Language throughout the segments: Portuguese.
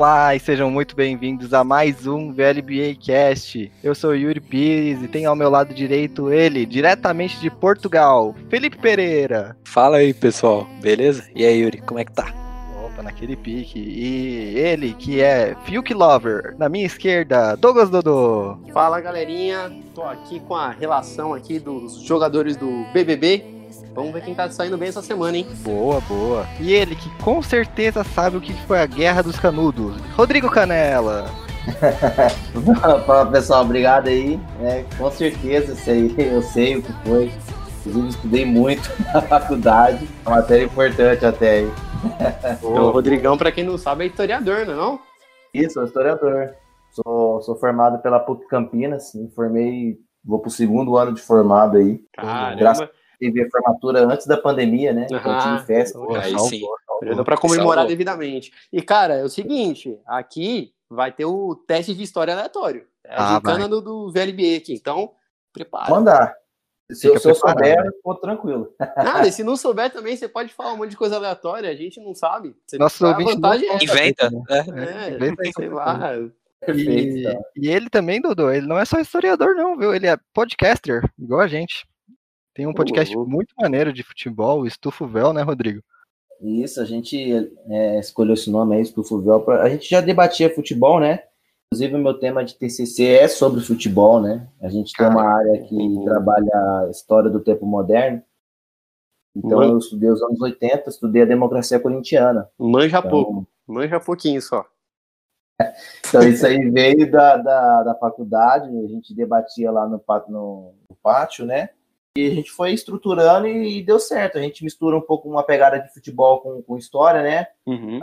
Olá e sejam muito bem-vindos a mais um VLBA Cast. Eu sou Yuri Pires e tenho ao meu lado direito ele, diretamente de Portugal, Felipe Pereira. Fala aí, pessoal. Beleza? E aí, Yuri, como é que tá? Opa, naquele pique. E ele, que é Fiuk Lover, na minha esquerda, Douglas Dodô. Fala galerinha, tô aqui com a relação aqui dos jogadores do BBB. Vamos ver quem tá saindo bem essa semana, hein? Boa, boa. E ele, que com certeza sabe o que foi a Guerra dos Canudos, Rodrigo Canela. Fala pessoal, obrigado aí. É, com certeza, sei, eu sei o que foi. Inclusive, estudei muito na faculdade. Uma matéria importante até aí. O Rodrigão, pra quem não sabe, é historiador, não é não? Isso, sou historiador. Sou, sou formado pela PUC Campinas. Me formei, vou pro segundo ano de formado aí. Graças Tive a formatura antes da pandemia, né? Então Aham. tive festa. Pô, Aí sim. pra comemorar devidamente. E cara, é o seguinte, aqui vai ter o teste de história aleatório. É a Ah, gincana do, do VLB aqui, então prepara. Mandar. Se, eu- se eu souber, eu tô tranquilo. Nada, e se não souber também, você pode falar um monte de coisa aleatória, a gente não sabe. Você, Nossos a ouvintes vantagem não é essa. Inventa, né? É, Inventa aí sei lá. Perfeito. E, então. e ele também, Dodô, ele não é só historiador, não, viu? Ele é podcaster, igual a gente. Tem um podcast muito maneiro de futebol, o Estufo Véu, né, Rodrigo? Isso, a gente é, escolheu esse nome aí, Estufo Véu, pra- A gente já debatia futebol, né? Inclusive, o meu tema de TCC é sobre futebol, né? A gente tem uma área que Uhum. trabalha a história do tempo moderno. Então, Mano. eu estudei os anos 80, estudei a democracia corintiana. Manja Então, pouco, manja pouquinho só. Então, isso aí veio da, da, da faculdade, a gente debatia lá no, no, no pátio, né? E a gente foi estruturando e, e deu certo. A gente mistura um pouco uma pegada de futebol com, com história, né? Uhum.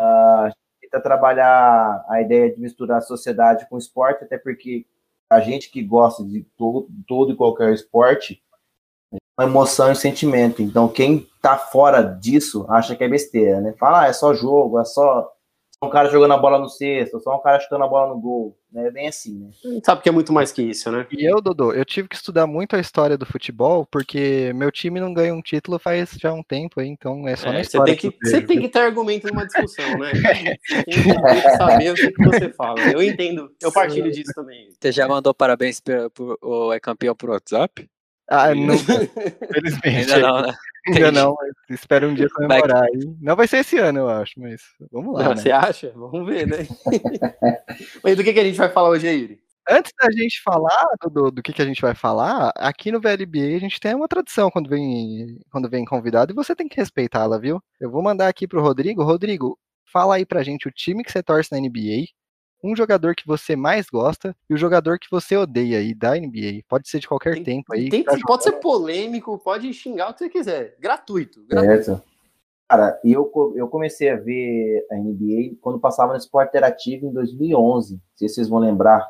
tenta trabalhar a ideia de misturar sociedade com esporte, até porque a gente que gosta de todo, todo e qualquer esporte, é uma emoção e sentimento. Então, quem tá fora disso acha que é besteira, né? Fala, ah, é só jogo, é só, só um cara jogando a bola no cesto, só um cara chutando a bola no gol. Né? É bem assim, né? A gente sabe que é muito mais que isso, né? E eu, Dodô, eu tive que estudar muito a história do futebol, porque meu time não ganha um título faz já um tempo aí, então é só na É, você, história tem que, eu você tem que ter argumento numa discussão, né? Você tem que, que saber o que, que você fala. Eu entendo, eu partilho disso também. Você já mandou parabéns pro, pro, o é campeão por WhatsApp? Ah, não, infelizmente. Ainda não, né? Ainda não, mas espero um dia comemorar aí. Não vai ser esse ano, eu acho, mas vamos lá, Não, né? Você acha? Vamos ver, né? Mas do que, que a gente vai falar hoje aí, Yuri? Antes da gente falar do, do, do que, que a gente vai falar, aqui no VLBA a gente tem uma tradição quando vem, quando vem convidado e você tem que respeitá-la, viu? Eu vou mandar aqui pro Rodrigo. Rodrigo, fala aí pra gente o time que você torce na NBA, um jogador que você mais gosta e o jogador que você odeia aí da NBA. Pode ser de qualquer Tem- tempo aí. Tem- pode ser polêmico, pode xingar o que você quiser. Gratuito. gratuito. Certo. Cara, e eu, eu comecei a ver a NBA quando passava no Esporte Interativo em 2011. Não sei se vocês vão lembrar.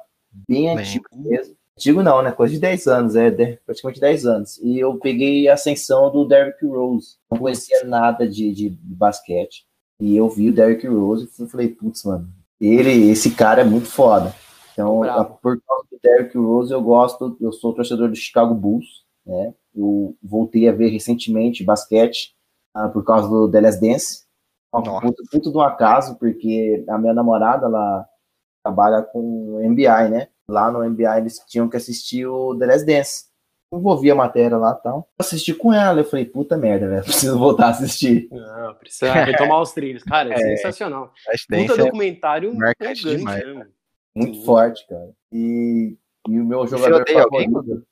Bem Lembro. antigo mesmo. Antigo não, né? Coisa de 10 anos, é de- praticamente 10 anos. E eu peguei a ascensão do Derrick Rose. Não conhecia nada de, de, de basquete. E eu vi o Derrick Rose e falei, putz, mano, ele, esse cara é muito foda. Então, a- por causa do Derrick Rose, eu gosto, eu sou torcedor do Chicago Bulls, né? Eu voltei a ver recentemente basquete ah, por causa do The Last Dance. Nossa. de um acaso, porque a minha namorada, ela trabalha com NBA, né? Lá no NBA eles tinham que assistir o The Last Dance. Eu vou ver a matéria lá e tal. Eu assisti com ela, eu falei, puta merda, velho, preciso voltar a assistir. Não, precisa retomar os trilhos. Cara, é, sensacional. Flash Puta é documentário marcante empolgante, demais, né? Muito Sim. forte, cara. E, e o meu jogador odeia alguém, favorito.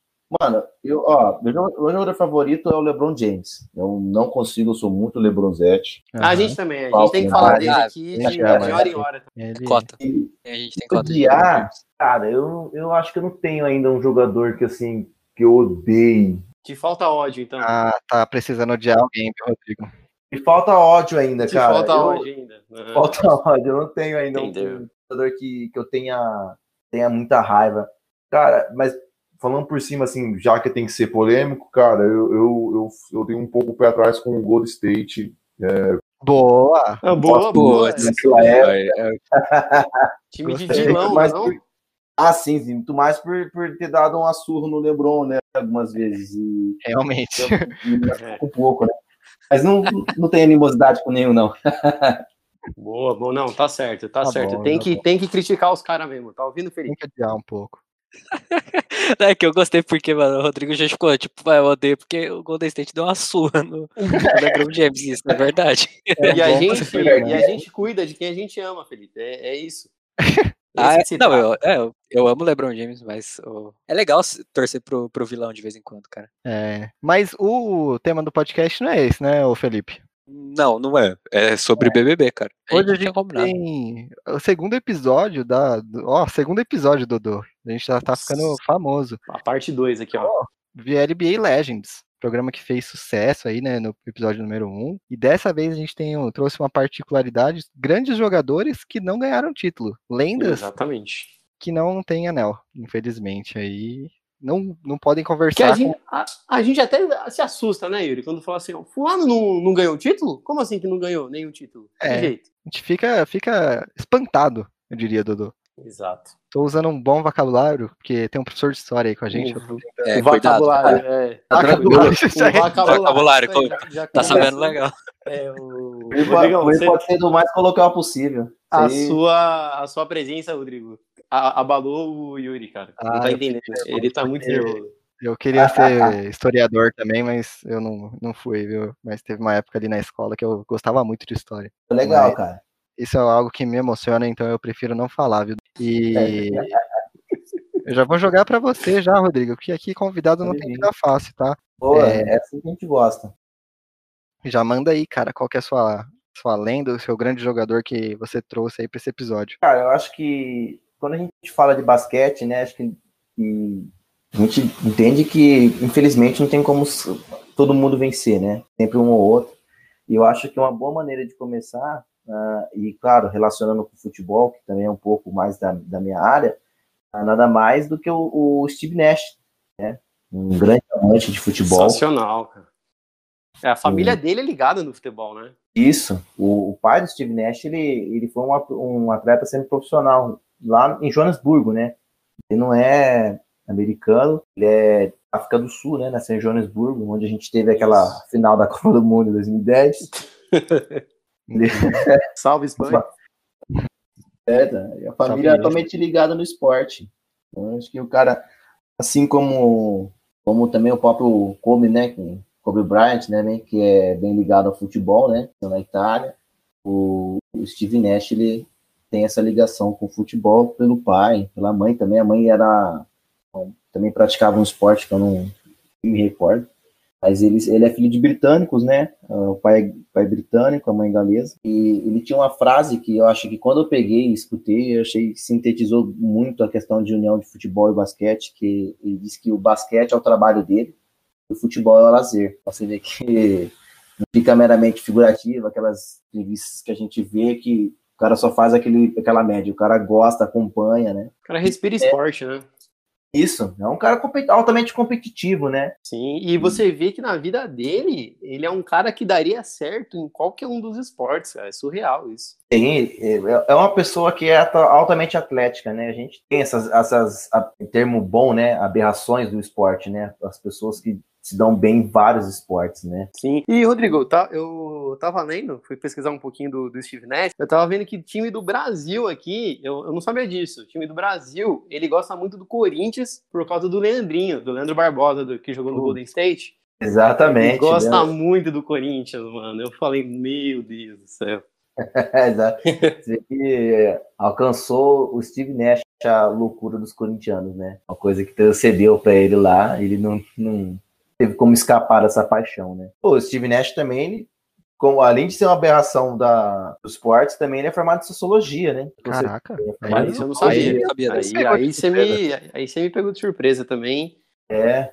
Mano, eu, ó, meu jo- meu jogador favorito é o LeBron James. Eu não consigo, eu sou muito LeBronzete. A Aham. gente também, a gente tem que né? falar Ah, dele aqui de, de hora em hora. Ele- Cota. E A gente tem cota de odiar, cara, eu, eu acho que eu não tenho ainda um jogador que assim, que eu odeio. Te falta ódio, então. Ah, tá precisando odiar alguém, Rodrigo? E falta ódio ainda, Te cara. falta Eu- ódio ainda. Falta ódio, eu não tenho ainda um Entendeu. jogador que, que eu tenha, tenha muita raiva. Cara, mas falando por cima, assim, já que tem que ser polêmico, cara, eu, eu, eu, eu tenho um pouco o pé atrás com o Gold State. Boa! Ah, boa, boa. Boa, É. É, é, Time de vilão, Mas não? por- Ah, sim, sim. Muito mais por, por ter dado uma surra no LeBron, né? Algumas vezes. E, Realmente. um pouco, né? Mas não, não tem animosidade com nenhum, não. Boa, boa. Não, tá certo, tá, Tá certo. bom, tem, tá que, bom. tem que criticar os caras mesmo. Tá ouvindo, Tem Felipe? que adiar um pouco. É que eu gostei porque, mano, o Rodrigo já ficou, tipo, vai, eu odeio porque o Golden State deu uma surra no, LeBron James, isso é verdade. e, a bom, gente, e a gente cuida de quem a gente ama, Felipe. É, é isso. Ah, é, não, eu, é, eu, eu amo o LeBron James, mas ó, é legal torcer pro, pro vilão de vez em quando, cara. É, mas o tema do podcast não é esse, né, ô Felipe? Não, não é. É sobre BBB, cara. Hoje a gente tinha gente combinado. tem o segundo episódio da. Ó, segundo episódio, Dodô. A gente já tá ficando famoso. A parte 2 aqui, ó. VLBA Legends. Programa que fez sucesso aí, né, no episódio número 1. E dessa vez a gente tem, um- trouxe uma particularidade: grandes jogadores que não ganharam título. Lendas Exatamente. que não têm anel, infelizmente. Aí não, não podem Que a conversar gente, a, a gente até se assusta, né, Yuri? Quando fala assim, ó, fulano não, não ganhou título? Como assim que não ganhou nenhum título? É. jeito? A gente fica, fica espantado, eu diria, Dodô. Exato. Tô usando um bom vocabulário, porque tem um professor de história aí com a gente. tô O- É, o cuidado. vocabulário, é. Tá Vocabulário, isso O aí. Vocabulário, aí, já- já Tá sabendo legal. É, o... Ele Rodrigão, pode, você- pode ser do mais coloquial possível. a, sua, a sua presença, Rodrigo, a- abalou o Yuri, cara. não Ah, tá entendendo. Ele tá muito nervoso. nervoso. Eu queria ser historiador também, mas eu não, não fui, viu? Mas teve uma época ali na escola que eu gostava muito de história. Legal, Mas- cara. Isso é algo que me emociona, então eu prefiro não falar, viu? E eu já vou jogar pra você já, Rodrigo, porque aqui convidado não tem vida fácil, tá? Boa, É. é assim que a gente gosta. Já manda aí, cara, qual que é a sua, sua lenda, o seu grande jogador que você trouxe aí pra esse episódio. Cara, eu acho que quando a gente fala de basquete, né, acho que, que a gente entende que, infelizmente, não tem como todo mundo vencer, né? Sempre um ou outro. E eu acho que uma boa maneira de começar, ah, e claro, relacionando com o futebol, que também é um pouco mais da, da minha área, ah, nada mais do que o, o Steve Nash, né? Um grande amante de futebol. Sensacional, cara. É, a família dele é ligada no futebol, né? Isso. O, o pai do Steve Nash, ele, ele foi uma- um atleta semi-profissional lá em Joanesburgo, né? Ele não é americano, ele é África do Sul, né? Nasceu em Joanesburgo, onde a gente teve aquela final da Copa do Mundo em 2010. Salve, Espanha. É, tá? A família é totalmente ligada no esporte. Então, acho que o cara, assim como, como também o próprio Kobe, né? Kobe Bryant, né? bem- Que é bem ligado ao futebol, né? Na Itália. O, o Steve Nash, ele tem essa ligação com o futebol pelo pai, pela mãe também. A mãe era também praticava um esporte que eu não me recordo. Mas ele, ele é filho de britânicos, né? Ah, O pai, pai britânico, a mãe galesa. E ele tinha uma frase que eu acho que quando eu peguei e escutei, eu achei que sintetizou muito a questão de união de futebol e basquete, que ele disse que o basquete é o trabalho dele e o futebol é o lazer. Você vê que não fica meramente figurativo, aquelas entrevistas que a gente vê que o cara só faz aquele, aquela média, o cara gosta, acompanha, né? O cara respira esporte, né? Isso, é um cara altamente competitivo, né? Sim, e você vê que na vida dele, ele é um cara que daria certo em qualquer um dos esportes, cara. É surreal isso. Tem, é é uma pessoa que é altamente atlética, né? A gente tem essas, essas em termo bom, né? Aberrações do esporte, né? As pessoas que se dão bem em vários esportes, né? Sim. E, Rodrigo, tá, eu tava lendo, fui pesquisar um pouquinho do, do Steve Nash, eu tava vendo que time do Brasil aqui, eu, eu não sabia disso, o time do Brasil, ele gosta muito do Corinthians por causa do Leandrinho, do Leandro Barbosa, do, que jogou no Golden State. Ele Exatamente. gosta né? muito do Corinthians, mano. Eu falei, meu Deus do céu. Exato. Que alcançou o Steve Nash a loucura dos corintianos, né? Uma coisa que transcendeu para ele lá, ele não, não teve como escapar dessa paixão, né? Pô, o Steve Nash também, além de ser uma aberração da, dos esportes, também ele é formado em sociologia, né? Você- Caraca. é aí eu não sociologia. sabia. Sabia dessa. Aí, aí, você me, aí você me pegou de surpresa também. É,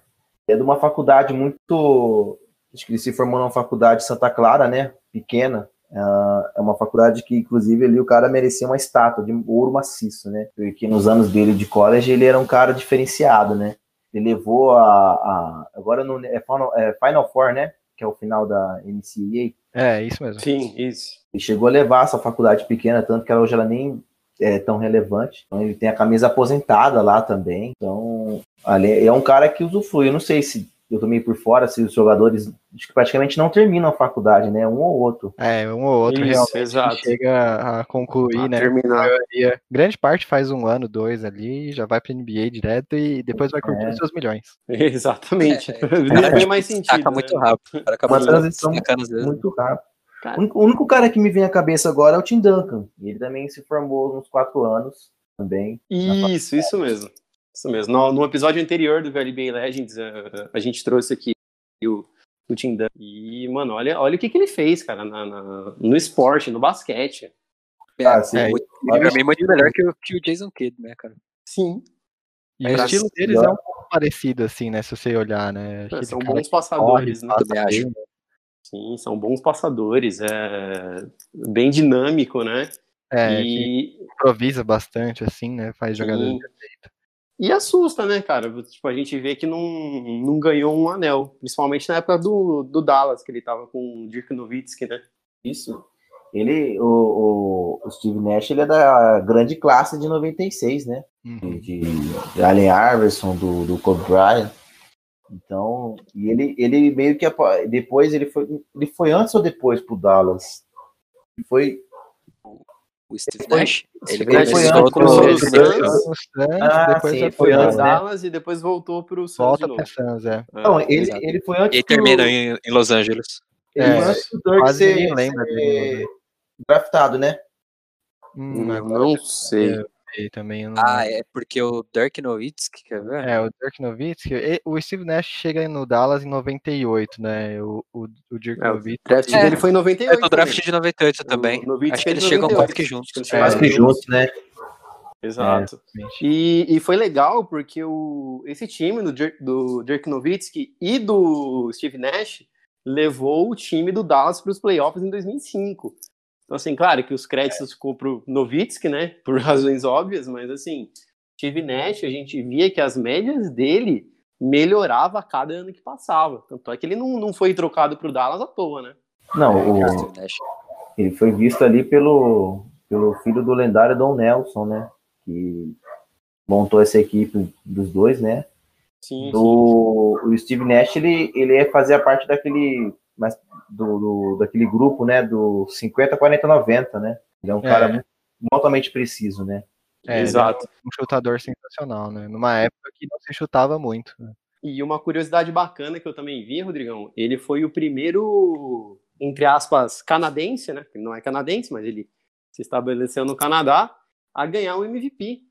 é de uma faculdade muito. Acho que ele se formou numa faculdade de Santa Clara, né? Pequena. Ah, É uma faculdade que, inclusive, ali o cara merecia uma estátua de ouro maciço, né? Porque nos anos dele de college ele era um cara diferenciado, né? Ele levou a. a- agora no, é, Final, é Final Four, né? Que é o final da NCAA. É, isso mesmo. Sim, isso. Ele chegou a levar essa faculdade pequena, tanto que ela hoje ela nem é tão relevante. Então ele tem a camisa aposentada lá também. Então, ali é um cara que usufrui. Eu não sei se eu tô meio por fora, se os jogadores acho que praticamente não terminam a faculdade, né? Um ou outro. É, um ou outro Isso, realmente exato. chega a concluir, Ah, né? A terminar. maioria, grande parte faz um ano, dois ali, já vai pra NBA direto e depois vai curtir É. os seus milhões. Exatamente. É, Não tem mais sentido. muito né? rápido. Acaba Uma transição. Muito rápido. Cara. O único, o único cara que me vem à cabeça agora é o Tim Duncan. Ele também se formou uns quatro anos também. Isso, isso mesmo. Isso mesmo. No, no episódio anterior do VLBA Legends, eh, a gente trouxe aqui o, o Tim Duncan. E, mano, olha, olha o que, que ele fez, cara, na- na- no esporte, no basquete. É, Ah, sim. É, muito, pra mim, muito melhor que o, que o Jason Kidd, né, cara? Sim. E É, o estilo deles é um pouco parecido, assim, né? Se você olhar, né? Aquele São bons passadores, corre, né? passa Também acho. bem, Sim, são bons passadores. É bem dinâmico, né? É, e, improvisa bastante, assim, né? Faz jogadas Sim. E assusta, né, cara? Tipo, a gente vê que não, não ganhou um anel. Principalmente na época do, do Dallas, que ele tava com o Dirk Nowitzki, né? Isso. Ele, o, o, o Steve Nash, ele é da grande classe de 96, né? Uhum. De, de Allen Iverson, do, do Kobe Bryant. Então, e ele, ele meio que depois ele foi, ele foi antes ou depois pro Dallas? Foi, O Steve Foi- Nash. Ele ele foi começou antes, no- ele no- foi no- antes. No Suns, Ah, depois sim, foi Foi antes, Dallas, né? Dallas e depois voltou pro Suns de Volta novo. pro Suns, é. não, É, ele, ele foi antes E termina em, em Los Angeles. ele É, foi antes do Dirk quase ser, lembra ser draftado, né? Hum, Não sei. Sei também. eu não Ah, é porque o Dirk Nowitzki, quer ver? É, o Dirk Nowitzki. O Steve Nash chega no Dallas em 98, né? O, o, o Dirk É, o Nowitzki. draft É. dele foi em É 98. do draft também. de 98 também. O Nowitzki Acho que é eles chegam 98. quase que juntos. É, Quase que juntos, né? Exato. Exatamente. E, e foi legal porque o, esse time do, Dirk- do Dirk Nowitzki e do Steve Nash levou o time do Dallas para os playoffs em 2005. Então, assim, claro que os créditos ficou pro Nowitzki, né? Por razões óbvias, mas assim, Steve Nash, a gente via que as médias dele melhorava a cada ano que passava. Tanto é que ele não, não foi trocado pro Dallas à toa, né? Não, o, Steve Nash. ele foi visto ali pelo, pelo filho do lendário Don Nelson, né? Que montou essa equipe dos dois, né? Sim, Do, o Steve Nash, ele, ele é fazia parte daquele, mas do, do- daquele grupo, né? Do 50, 40, 90, né? Ele é um É. cara muito, altamente preciso, né? É, Exato. um chutador sensacional, né? Numa época que não se chutava muito. né? E uma curiosidade bacana que eu também vi, Rodrigão, ele foi o primeiro, entre aspas, canadense, né? Ele não é canadense, mas ele se estabeleceu no Canadá a ganhar um MVP.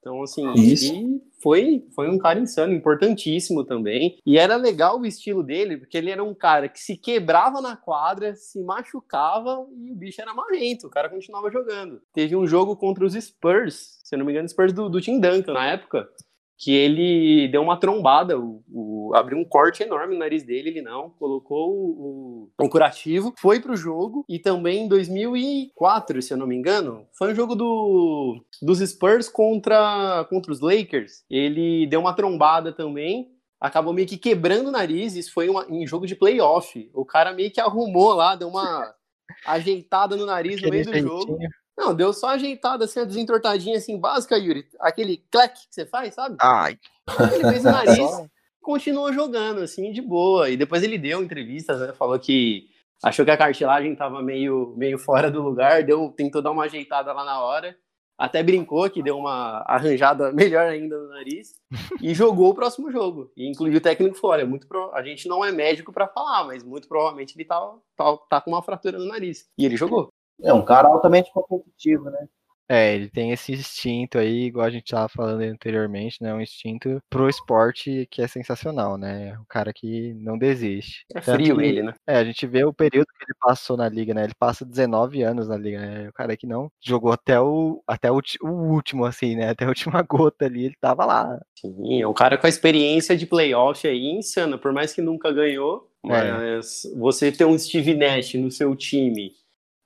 Então, assim, Isso. ele foi, foi um cara insano, importantíssimo também. E era legal o estilo dele, porque ele era um cara que se quebrava na quadra, se machucava e o bicho era marrento, o cara continuava jogando. Teve um jogo contra os Spurs, se eu não me engano, Spurs do, do Tim Duncan na época, que ele deu uma trombada, o, o- abriu um corte enorme no nariz dele, ele não, colocou o, o, o curativo, foi pro jogo, e também em 2004, se eu não me engano, foi um jogo do, dos Spurs contra, contra os Lakers, ele deu uma trombada também, acabou meio que quebrando o nariz, isso foi uma- em jogo de playoff, o cara meio que arrumou lá, deu uma ajeitada no nariz no Aquele meio do jogo, jeitinho. Não, deu só ajeitada, assim, a desentortadinha, assim, básica, Yuri. Aquele clack que você faz, sabe? Ai, Ele fez o nariz, continuou jogando, assim, de boa. E depois ele deu entrevistas, né? Falou que achou que a cartilagem tava meio, meio fora do lugar, deu, tentou dar uma ajeitada lá na hora. Até brincou que deu uma arranjada melhor ainda no nariz e jogou o próximo jogo. E inclusive o técnico olha, muito pro- a gente não é médico pra falar, mas muito provavelmente ele tá, tá, tá com uma fratura no nariz. E ele jogou. É um cara altamente competitivo, né? É, ele tem esse instinto aí, igual a gente tava falando anteriormente, né? Um instinto pro esporte que é sensacional, né? O cara que não desiste. É frio que- ele, né? É, a gente vê o período que ele passou na liga, né? Ele passa 19 anos na liga, né? O cara que não jogou até o, até o, o último, assim, né? Até a última gota ali, ele tava lá. Sim, é um cara com a experiência de playoff aí insana, por mais que nunca ganhou, É. mas você ter um Steve Nash no seu time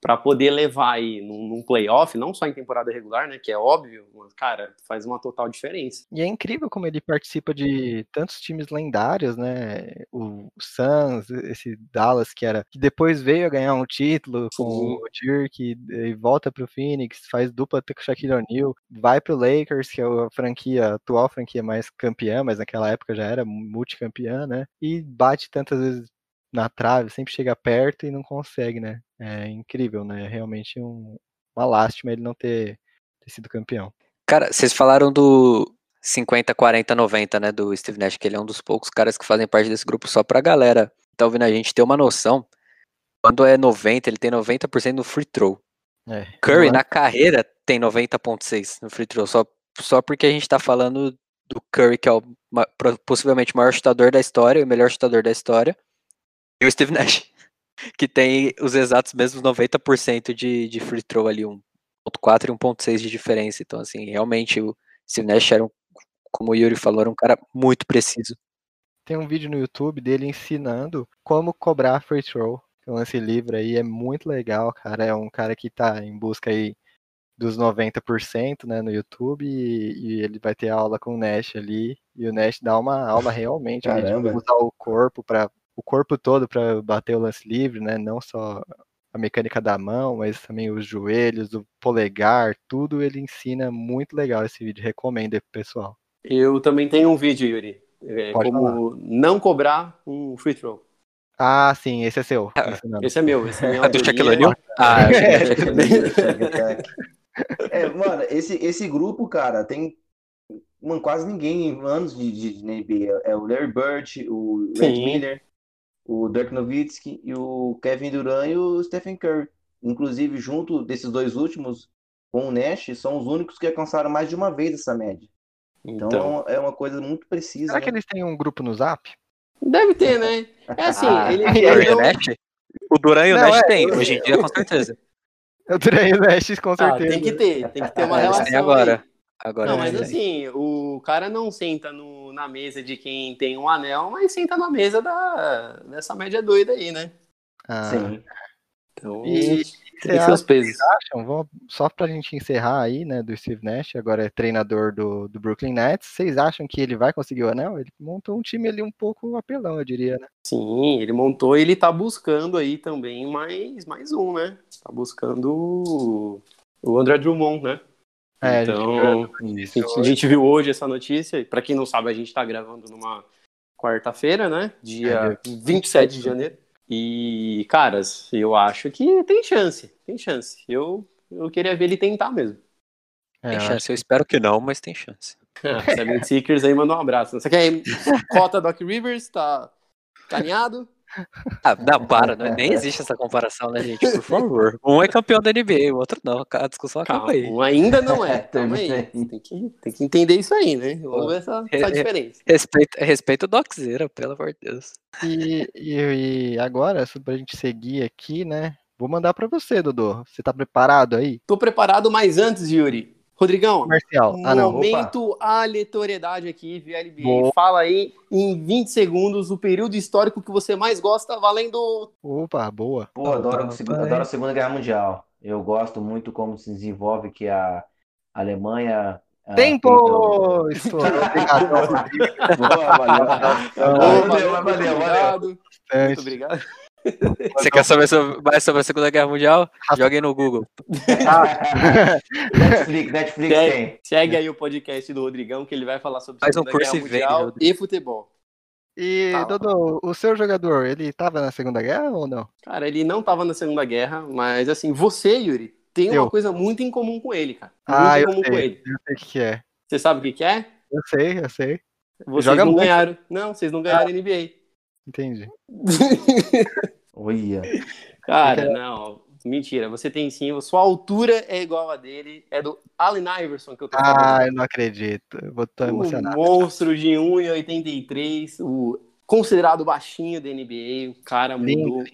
para poder levar aí num, num, playoff, não só em temporada regular, né, que é óbvio, mas, cara, faz uma total diferença. E é incrível como ele participa de tantos times lendários, né, o Suns, esse Dallas que era, que depois veio a ganhar um título com Sim. o Dirk e volta pro Phoenix, faz dupla com o Shaquille O'Neal, vai pro Lakers, que é a franquia, a atual franquia mais campeã, mas naquela época já era multicampeã, né, e bate tantas vezes na trave, sempre chega perto e não consegue, né? É incrível, né? É realmente um, uma lástima ele não ter, ter sido campeão. Cara, vocês falaram do 50, 40, 90, né? Do Steve Nash, que ele é um dos poucos caras que fazem parte desse grupo só pra galera tá ouvindo a gente ter uma noção. Quando é 90, ele tem 90% no free throw. É, Curry, é? na carreira, tem 90,6 no free throw. Só, só porque a gente tá falando do Curry, que é o possivelmente o maior chutador da história, o melhor chutador da história. E o Steve Nash, que tem os exatos mesmos 90% de, de free throw ali, 1.4 e 1.6 de diferença. Então, assim, realmente o Steve Nash era, um, como o Yuri falou, era um cara muito preciso. Tem um vídeo no YouTube dele ensinando como cobrar free throw. Então, esse livro aí é muito legal, cara. É um cara que tá em busca aí dos 90% né, no YouTube e, e, ele vai ter aula com o Nash ali. E o Nash dá uma aula realmente ali, de usar o corpo para o corpo todo para bater o lance livre, né? Não só a mecânica da mão, mas também os joelhos, o polegar, tudo ele ensina muito legal esse vídeo. Recomendo aí pro pessoal. Eu também tenho um vídeo, Yuri. É, como falar. não cobrar um free throw. Ah, sim, esse é seu. Ah, esse é meu, esse é meu. É do Shaquille O'Neal? Ah, é, mano, esse, esse grupo, cara, tem mano, quase ninguém anos de, de, de NBA. É o Larry Bird, o Red Miller, o Dirk Nowitzki e o Kevin Durant e o Stephen Curry. Inclusive, junto desses dois últimos, com o Nash, são os únicos que alcançaram mais de uma vez essa média. Então, então é uma coisa muito precisa. Será né? que eles têm um grupo no Zap? Deve ter, né? É assim, ah, ele, ele não... O Duran e o não, Nash é, tem, hoje em dia, com certeza. O Duran e o Nash, com certeza. Ah, tem que ter, tem que ter uma relação. agora. Aí. Agora não, mas assim, o cara não senta no, na mesa de quem tem um anel, mas senta na mesa da, dessa média doida aí, né? Ah. Sim. Então, e, tem seus pesos. Acham, vamos, só pra gente encerrar aí, né, do Steve Nash, agora é treinador do, do Brooklyn Nets, vocês acham que ele vai conseguir o anel? Ele montou um time ali um pouco apelão, eu diria, né? Sim, ele montou e ele tá buscando aí também mais, mais um, né? Tá buscando o André Drummond, né? É, então, a gente, a, a gente, viu hoje essa notícia. Para quem não sabe, a gente está gravando numa quarta-feira, né? Dia é, 27 de janeiro. E, caras, eu acho que tem chance. Tem chance. Eu, eu queria ver ele tentar mesmo. É, tem chance. Eu espero que não, mas tem chance. Seven Seekers aí manda um abraço. Você quer cota Doc Rivers? Tá, tá alinhado? Ah, não, para, não, nem existe essa comparação, né, gente? Por favor. Um é campeão da NBA, o outro não. A discussão acaba Calma, aí. Um ainda não é. Calma aí. Tem que, tem que entender isso aí, né? Vamos ver essa, essa diferença. Respeito, respeito o Doczera, pelo amor de Deus. E, e, e agora, pra gente seguir aqui, né? Vou mandar para você, Dodô. Você tá preparado aí? Tô preparado, mas antes, Yuri, Rodrigão, Comercial. Ah, não. momento Opa. aleatoriedade aqui, VLB. Boa. Fala aí em 20 segundos o período histórico que você mais gosta, valendo. Opa, boa. Pô, adoro, adoro a Segunda Guerra Mundial. Eu gosto muito como se desenvolve que a Alemanha Tempo! Uh, Estourou. Boa, valeu. Valeu, valeu, valeu. Muito obrigado. Você quer saber mais sobre a Segunda Guerra Mundial? Jogue no Google. Netflix, Netflix segue, tem. Segue aí o podcast do Rodrigão, que ele vai falar sobre a Segunda um Guerra Mundial e futebol. E, tá Dodô, o seu jogador, ele estava na Segunda Guerra ou não? Cara, ele não estava na Segunda Guerra, mas assim, você, Yuri, tem eu. uma coisa muito em comum com ele, cara. Muito ah, em comum eu sei, com ele. Eu sei o que é. Você sabe o que é? Eu sei, eu sei. Vocês Joga não muito. ganharam. Não, vocês não ganharam ah. NBA. Entendi. Olha. Cara, não. Mentira, você tem sim. Sua altura é igual a dele. É do Allen Iverson que eu tô falando. Ah, eu não acredito. Eu vou estar emocionado. O monstro de 1,83. O considerado baixinho da NBA. O cara mudou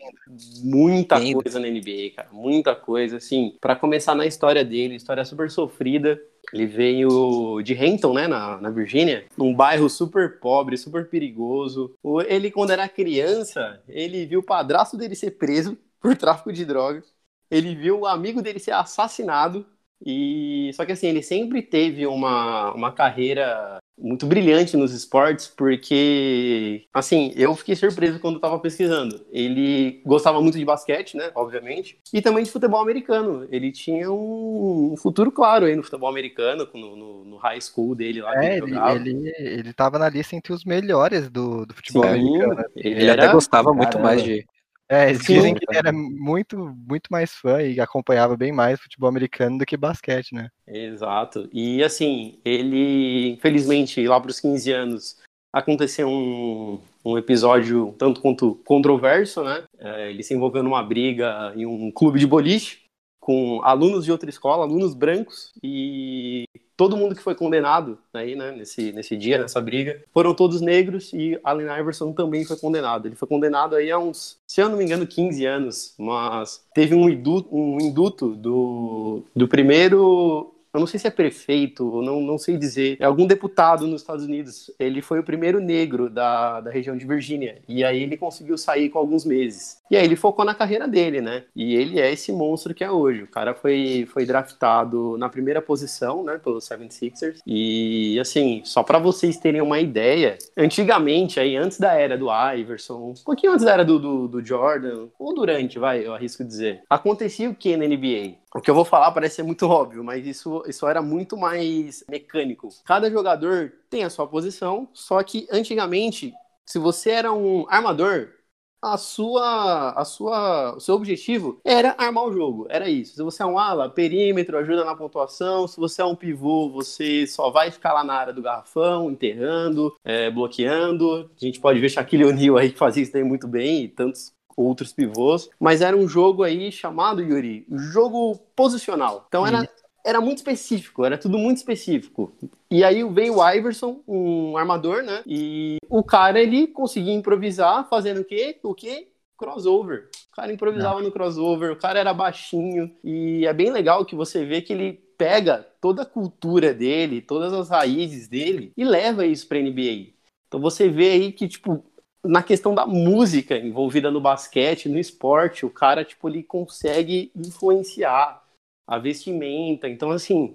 muita lindo. coisa na NBA, cara. Muita coisa. Assim, para começar na história dele, história super sofrida. Ele veio de Renton, né, na, na Virgínia, num bairro super pobre, super perigoso. Ele, quando era criança, ele viu o padrasto dele ser preso por tráfico de drogas. ele viu o amigo dele ser assassinado e só que assim, ele sempre teve uma, uma carreira muito brilhante nos esportes, porque assim, eu fiquei surpreso quando estava pesquisando. Ele gostava muito de basquete, né, obviamente, e também de futebol americano. Ele tinha um, um futuro claro aí no futebol americano, no, no, no high school dele lá. É, ele, ele, ele, ele tava na lista entre os melhores do, do futebol Sim, americano. né? ele, Ele era... até gostava muito Caramba. mais de. É, eles Sim. dizem que ele era muito, muito mais fã e acompanhava bem mais futebol americano do que basquete, né? Exato. E assim, ele, infelizmente, lá para os 15 anos, aconteceu um, um episódio tanto quanto controverso, né? É, ele se envolveu numa briga em um clube de boliche com alunos de outra escola, alunos brancos, e todo mundo que foi condenado aí, né, nesse, nesse dia, nessa briga, foram todos negros e Allen Iverson também foi condenado. Ele foi condenado aí há uns, se eu não me engano, 15 anos, mas teve um induto, um induto do, do primeiro eu não sei se é prefeito, não, não sei dizer, é algum deputado nos Estados Unidos. Ele foi o primeiro negro da, da região de Virgínia. E aí ele conseguiu sair com alguns meses. E aí ele focou na carreira dele, né? E ele é esse monstro que é hoje. O cara foi, foi draftado na primeira posição, né, pelo 76ers. E assim, só para vocês terem uma ideia, antigamente, aí antes da era do Iverson, um pouquinho antes da era do, do, do Jordan, ou durante, vai, eu arrisco dizer, acontecia o que na NBA? O que eu vou falar parece ser muito óbvio, mas isso, isso era muito mais mecânico. Cada jogador tem a sua posição, só que antigamente, se você era um armador, a sua, a sua, o seu objetivo era armar o jogo, era isso. Se você é um ala, perímetro, ajuda na pontuação. Se você é um pivô, você só vai ficar lá na área do garrafão, enterrando, é, bloqueando. A gente pode ver Shaquille O'Neal aí que fazia isso daí muito bem e tantos outros pivôs. Mas era um jogo aí chamado, Yuri, jogo posicional. Então era, era muito específico, era tudo muito específico. E aí veio o Iverson, um armador, né? E o cara, ele conseguia improvisar fazendo o quê? O quê? Crossover. O cara improvisava no crossover, o cara era baixinho. E é bem legal que você vê que ele pega toda a cultura dele, todas as raízes dele e leva isso pra NBA. Então você vê aí que, tipo, na questão da música envolvida no basquete, no esporte, o cara, tipo, ele consegue influenciar a vestimenta. Então, assim,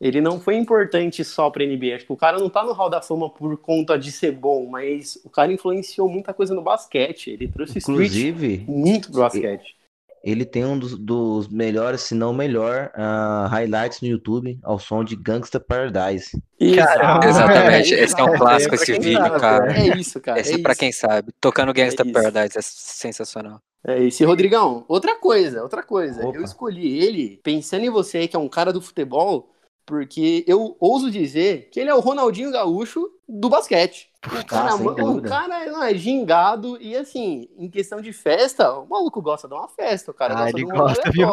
ele não foi importante só pra NBA. Acho que o cara não tá no Hall da Fama por conta de ser bom, mas o cara influenciou muita coisa no basquete. Ele trouxe street Inclusive, muito pro basquete. Ele tem um dos, dos melhores, se não o melhor, ah, highlights no YouTube ao som de Gangsta Paradise. Caramba. Exatamente, É, esse é um é, clássico, pra esse vídeo, sabe, cara. É isso, cara. Esse é é pra isso. quem sabe. Tocando Gangsta É. Paradise é sensacional. É isso. E, Rodrigão, outra coisa, outra coisa. Opa. Eu escolhi ele pensando em você, que é um cara do futebol, porque eu ouso dizer que ele é o Ronaldinho Gaúcho do basquete. O cara, o cara não, é gingado e, assim, em questão de festa, o maluco gosta de uma festa, o cara Ah, gosta de um gosta, viu?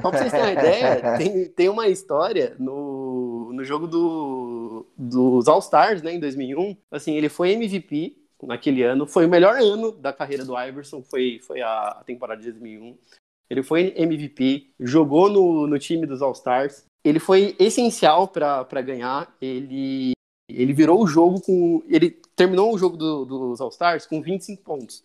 Só pra vocês terem uma ideia, tem, tem uma história no, no jogo do, dos All-Stars, né, em 2001. Assim, ele foi MVP naquele ano, foi o melhor ano da carreira do Iverson, foi, foi a, a temporada de 2001. Ele foi MVP, jogou no, no time dos All-Stars. Ele foi essencial para ganhar. Ele, ele virou o jogo com. Ele terminou o jogo do- dos All-Stars com 25 pontos.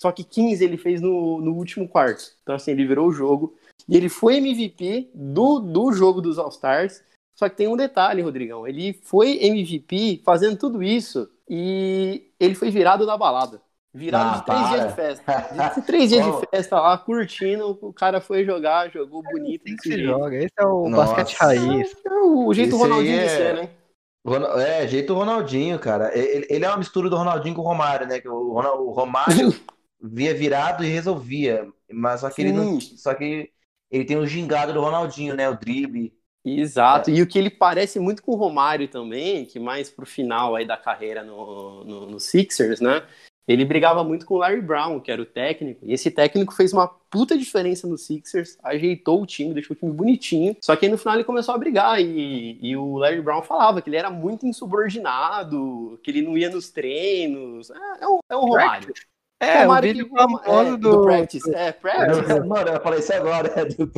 Só que 15 ele fez no, no último quarto. Então, assim, ele virou o jogo. E ele foi MVP do, do jogo dos All-Stars. Só que tem um detalhe, Rodrigão. Ele foi MVP fazendo tudo isso e ele foi virado da balada. Virado Ah, de três para. dias de festa. De três dias de festa lá, curtindo. O cara foi jogar, jogou bonito. Assim desse que se joga. Esse é o Nossa. basquete raiz. É o jeito Esse Ronaldinho de é- ser, né? É, jeito Ronaldinho, cara. Ele, ele é uma mistura do Ronaldinho com o Romário, né? Que o, o Romário via virado e resolvia. Mas só que ele não. Só que ele tem o gingado do Ronaldinho, né? O drible. Exato. E o que ele parece muito com o Romário também, que mais pro final aí da carreira no, no, no Sixers, né? Ele brigava muito com o Larry Brown, que era o técnico. E esse técnico fez uma puta diferença no Sixers, ajeitou o time, deixou o time bonitinho. Só que aí no final ele começou a brigar. E, e o Larry Brown falava que ele era muito insubordinado, que ele não ia nos treinos. É, é um, é um Romário. É, o Romário vídeo que- famoso é, do. Practice. É, Practice. Mano, eu falei isso agora. é do-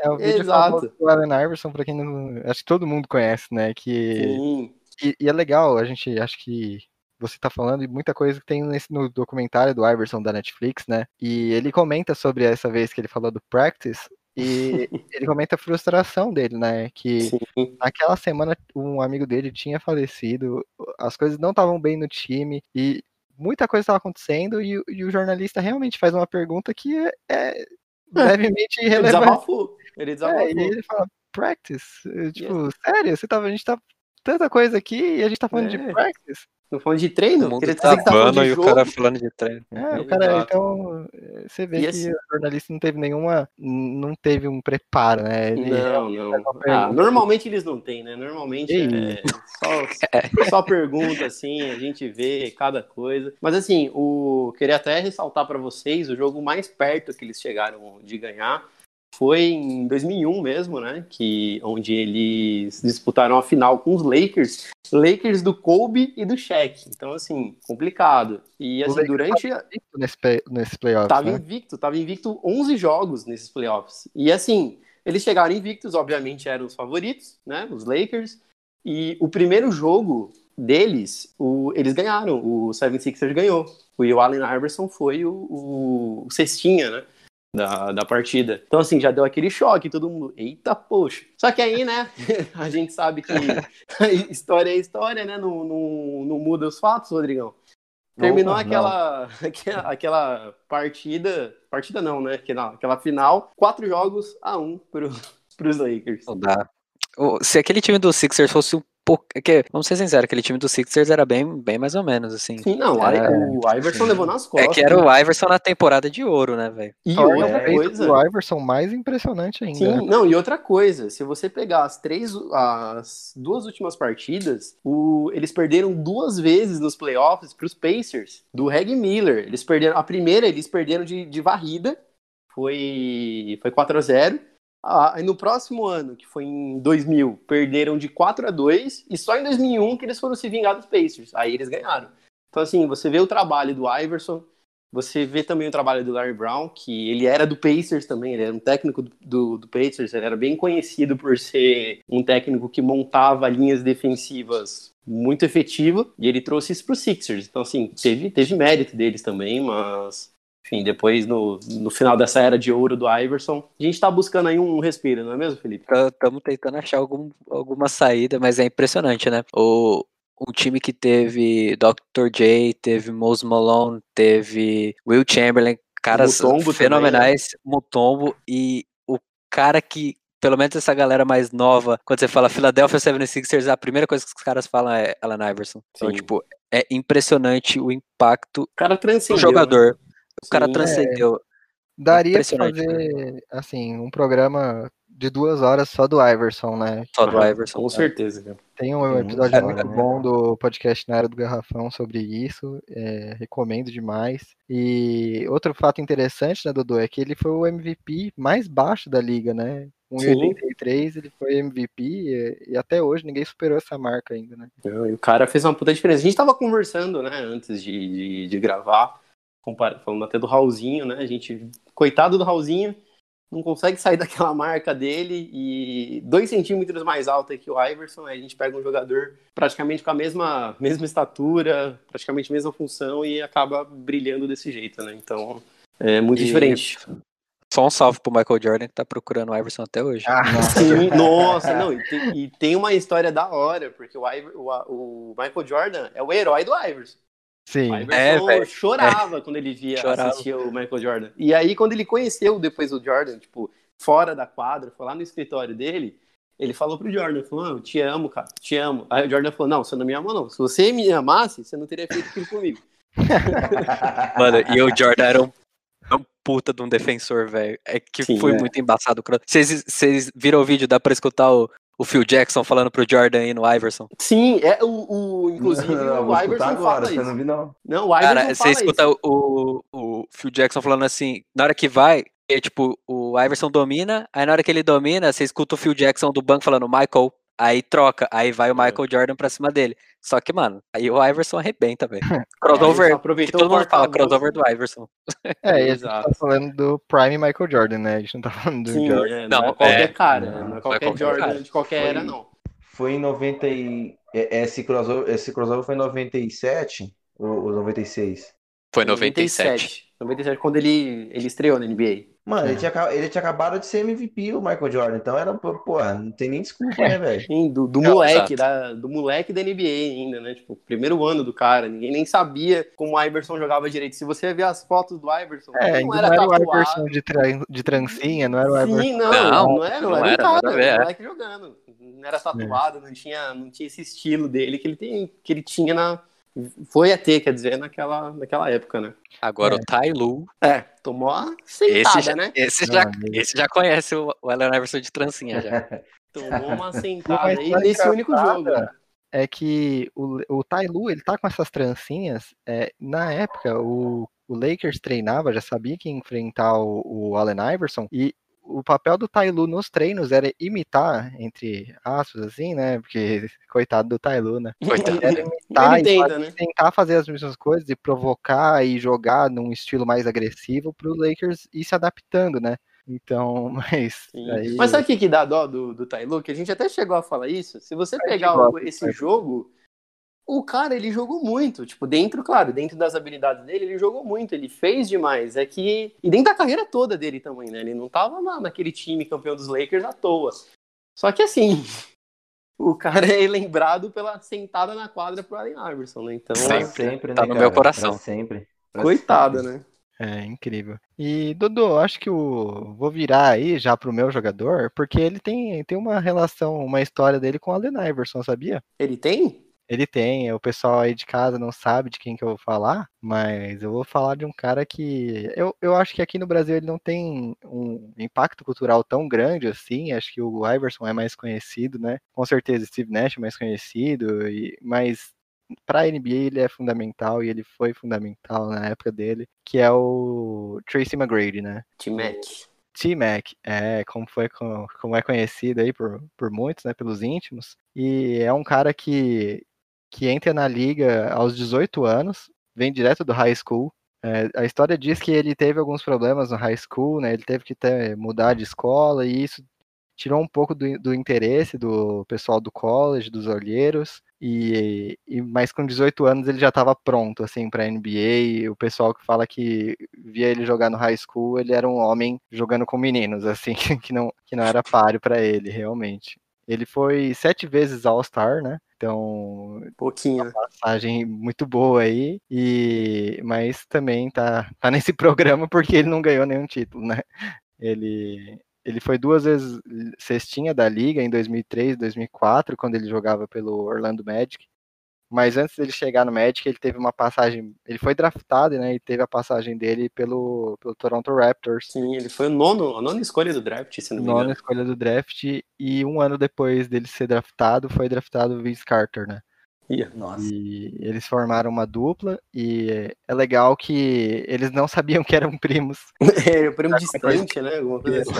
É o vídeo Exato. famoso do Allen Iverson, pra quem não. Acho que todo mundo conhece, né? Que. Sim. E, e é legal, a gente acho que você tá falando e muita coisa que tem nesse, no documentário do Iverson da Netflix, né? E ele comenta sobre essa vez que ele falou do practice. E ele comenta a frustração dele, né? Que Sim. naquela semana um amigo dele tinha falecido, as coisas não estavam bem no time e muita coisa estava acontecendo e, o- e o jornalista realmente faz uma pergunta que é, é levemente Ele irrelevante. desabafou. Ele É, desabafou. e ele fala, practice? Eh, Tipo, sério? Você tava, a gente tá tanta coisa aqui e a gente tá falando É. de practice? Não falando de treino? O mundo Queria tá tá falando e o jogo. cara falando de treino. É, o cara, Exato. então, você vê E que assim- o jornalista não teve nenhuma, não teve um preparo, né? Ele Não, não. uma Ah, normalmente eles não têm, né? Normalmente é só, só pergunta, assim, a gente vê cada coisa. Mas assim, o queria até ressaltar pra vocês, o jogo mais perto que eles chegaram de ganhar foi em 2001 mesmo, né? Que, onde eles disputaram a final com os Lakers. Lakers do Kobe e do Shaq. Então, assim, complicado. E assim, durante... Invicto Nesse, play- nesse playoff, Tava né? invicto, tava invicto 11 jogos nesses playoffs. E assim, eles chegaram invictos, obviamente eram os favoritos, né? Os Lakers. E o primeiro jogo deles, o- eles ganharam. O 76ers ganhou. O Allen Iverson foi o, o, o cestinha, né? Da, da partida. Então, assim, já deu aquele choque, todo mundo. Eita, poxa. Só que aí, né? a gente sabe que história é história, né? Não, não, não muda os fatos, Rodrigão. Terminou Opa, aquela, aquela, aquela partida. Partida não, né? Aquela, aquela final. Quatro jogos a um pro, pros Lakers. Não dá. O- Se aquele time do Sixers fosse um pouco. é que, vamos ser sinceros, aquele time do Sixers era bem, bem mais ou menos, assim. Sim, não, É, o Iverson levou nas É costas. que era o Iverson na temporada de ouro, né, velho? E outra o feito coisa. do Iverson mais impressionante ainda. Sim, né? não, e outra coisa, se você pegar as três, as duas últimas partidas, o- eles perderam duas vezes nos playoffs para os Pacers, do Reg Miller. Eles perderam, a primeira eles perderam de, de varrida, foi, foi 4 a 0 Ah, no próximo ano, que foi em 2000, perderam de 4 a 2 e só em 2001 que eles foram se vingar dos Pacers. Aí eles ganharam. Então, assim, você vê o trabalho do Iverson, você vê também o trabalho do Larry Brown, que ele era do Pacers também, ele era um técnico do, do, do Pacers, ele era bem conhecido por ser um técnico que montava linhas defensivas muito efetiva, e ele trouxe isso para os Sixers. Então, assim, teve, teve mérito deles também, mas, enfim, depois, no, no final dessa era de ouro do Iverson, a gente tá buscando aí um respiro, não é mesmo, Felipe? Estamos tentando achar algum, alguma saída, mas é impressionante, né? O, um time que teve Dr. J, teve Mose Malone, teve Will Chamberlain, caras Mutombo também, fenomenais, Mutombo, e o cara que, pelo menos essa galera mais nova, quando você fala Philadelphia 76ers, a primeira coisa que os caras falam é Allen Iverson. Então, Sim. tipo, é impressionante o impacto O cara do jogador. O cara Sim. transcendeu. Daria pra Impressionante, fazer, assim, um programa de duas horas só do Iverson, né? Só do Iverson. Com certeza, cara. Tem um Tem episódio muita muito né? bom do podcast na Era do Garrafão sobre isso, é, recomendo demais. E outro fato interessante, né, Dodô, é que ele foi o MVP mais baixo da liga, né? Com Sim. 1,83 ele foi MVP e, e até hoje ninguém superou essa marca ainda, né? Não, e o cara fez uma puta diferença. A gente tava conversando, né, antes de, de, de gravar, falando até do Raulzinho, né? A gente, coitado do Raulzinho, não consegue sair daquela marca dele e dois centímetros mais alto que o Iverson, aí a gente pega um jogador praticamente com a mesma, mesma estatura, praticamente mesma função e acaba brilhando desse jeito, né? Então, é muito E- diferente. Só um salve pro Michael Jordan que tá procurando o Iverson até hoje. Ah, Sim, nossa, não, e tem, e tem uma história da hora, porque o, Iver- o, o Michael Jordan é o herói do Iverson. Sim. O Iverson É, chorava quando ele via, Chorava. assistia o Michael Jordan. E aí, quando ele conheceu depois o Jordan, tipo, fora da quadra, foi lá no escritório dele, ele falou pro Jordan, falou, ah, eu te amo, cara, te amo. Aí o Jordan falou, não, você não me ama, não. Se você me amasse, você não teria feito aquilo comigo. Mano, e o Jordan era um, um puta de um defensor, velho. É que Sim, foi é. muito embaçado. Vocês viram o vídeo? Dá pra escutar o, o Phil Jackson falando pro Jordan e no Iverson? Sim, é o, o inclusive Não, não, o Iverson agora, fala você isso. não viu, não. Não, o Iverson Cara, fala você escuta isso. o, o Phil Jackson falando assim, na hora que vai, é tipo, o Iverson domina, aí na hora que ele domina, você escuta o Phil Jackson do banco falando Michael, aí troca, aí vai o É. Michael Jordan pra cima dele. Só que, mano, aí o Iverson arrebenta, velho. Iverson Crossover, que aproveitou todo mundo fala, crossover do Iverson. É, a gente Exato. tá falando do Prime Michael Jordan, né? A gente não tá falando do Sim, Jordan. é, não, Não, é qualquer é. cara, Não, não é é qualquer qualquer Jordan cara. de qualquer Foi- era, não. foi em 90 e... é- Esse crossover, esse crossover foi em 97 ou, ou 96? Foi 97. 97, quando ele, ele estreou na NBA. Mano, É. ele, tinha, ele tinha acabado de ser MVP, o Michael Jordan. Então era, pô, porra, não tem nem desculpa, né, velho? Sim, do, do Não, moleque, da, do moleque da NBA ainda, né? Tipo, primeiro ano do cara, ninguém nem sabia como o Iverson jogava direito. Se você ver as fotos do Iverson, É, não era não era o tatuado. Iverson de, tran- de trancinha, não era o Iverson. Sim, não, Não, não, era, não não era, era, um é. moleque jogando. Não era tatuado, não, tinha, não tinha esse estilo dele que ele, tem, que ele tinha na. Foi a ter, quer dizer, naquela, naquela época, né? Agora É. o Tai Lu, É, tomou a sentada, esse já, né? esse, já, esse já conhece o, o Allen Iverson de trancinha já. Tomou uma sentada aí nesse único jogo. engraçada É que o, o Tai Lu, ele tá com essas trancinhas. é, na época, o, o Lakers treinava, já sabia que ia enfrentar o, o Allen Iverson. E o papel do Tai Lu nos treinos era imitar, entre aspas, assim, né? Porque, coitado do Tai Lu, né? Coitado. Era imitar e tenta, fazer- né? tentar fazer as mesmas coisas e provocar e jogar num estilo mais agressivo pro Lakers ir se adaptando, né? Então, mas. Aí- Mas sabe o que, que dá dó do, do Tai Lu? Que a gente até chegou a falar isso. Se você pegar o- esse jogo, o cara, ele jogou muito. Tipo, dentro, claro, dentro das habilidades dele, ele jogou muito. Ele fez demais. É que... E dentro da carreira toda dele também, né? Ele não tava lá naquele time campeão dos Lakers à toa. Só que assim... O cara é lembrado pela sentada na quadra pro Allen Iverson, né? Então, Sempre. sempre, né, Tá no cara? meu coração. Pra sempre. Pra coitado, sempre. né? É incrível. E Dodô, acho que o vou virar aí já pro meu jogador, porque ele tem, tem uma relação, uma história dele com o Allen Iverson, sabia? Ele tem? Ele tem, o pessoal aí de casa não sabe de quem que eu vou falar, mas eu vou falar de um cara que eu, eu acho que aqui no Brasil ele não tem um impacto cultural tão grande assim. Acho que o Iverson é mais conhecido, né? Com certeza Steve Nash é mais conhecido, e, mas para a NBA ele é fundamental e ele foi fundamental na época dele, que é o Tracy McGrady, né? T-Mac. T-Mac, é, como foi co- como é conhecido aí por, por muitos, né, pelos íntimos, e é um cara que que entra na liga aos 18 anos, vem direto do high school. É, a história diz que ele teve alguns problemas no high school, né? Ele teve que ter, mudar de escola e isso tirou um pouco do, do interesse do pessoal do college, dos olheiros. E, e mas com 18 anos ele já estava pronto assim para NBA. O pessoal que fala que via ele jogar no high school, ele era um homem jogando com meninos, assim, que não que não era páreo para ele realmente. Ele foi sete vezes All-Star, né? Então, Pouquinho, né? passagem muito boa aí, e mas também tá, tá nesse programa porque ele não ganhou nenhum título, né? Ele, ele foi duas vezes cestinha da liga em 2003, 2004, quando ele jogava pelo Orlando Magic. Mas antes dele chegar no Magic, ele teve uma passagem, ele foi draftado, né? E teve a passagem dele pelo, pelo Toronto Raptors. Sim, ele foi o nono, a nona escolha do draft, se não me Nona engano. escolha do draft, e um ano depois dele ser draftado, foi draftado o Vince Carter, né? Nossa. E eles formaram uma dupla e é legal que eles não sabiam que eram primos É, o prêmio distante, né? Alguma coisa assim.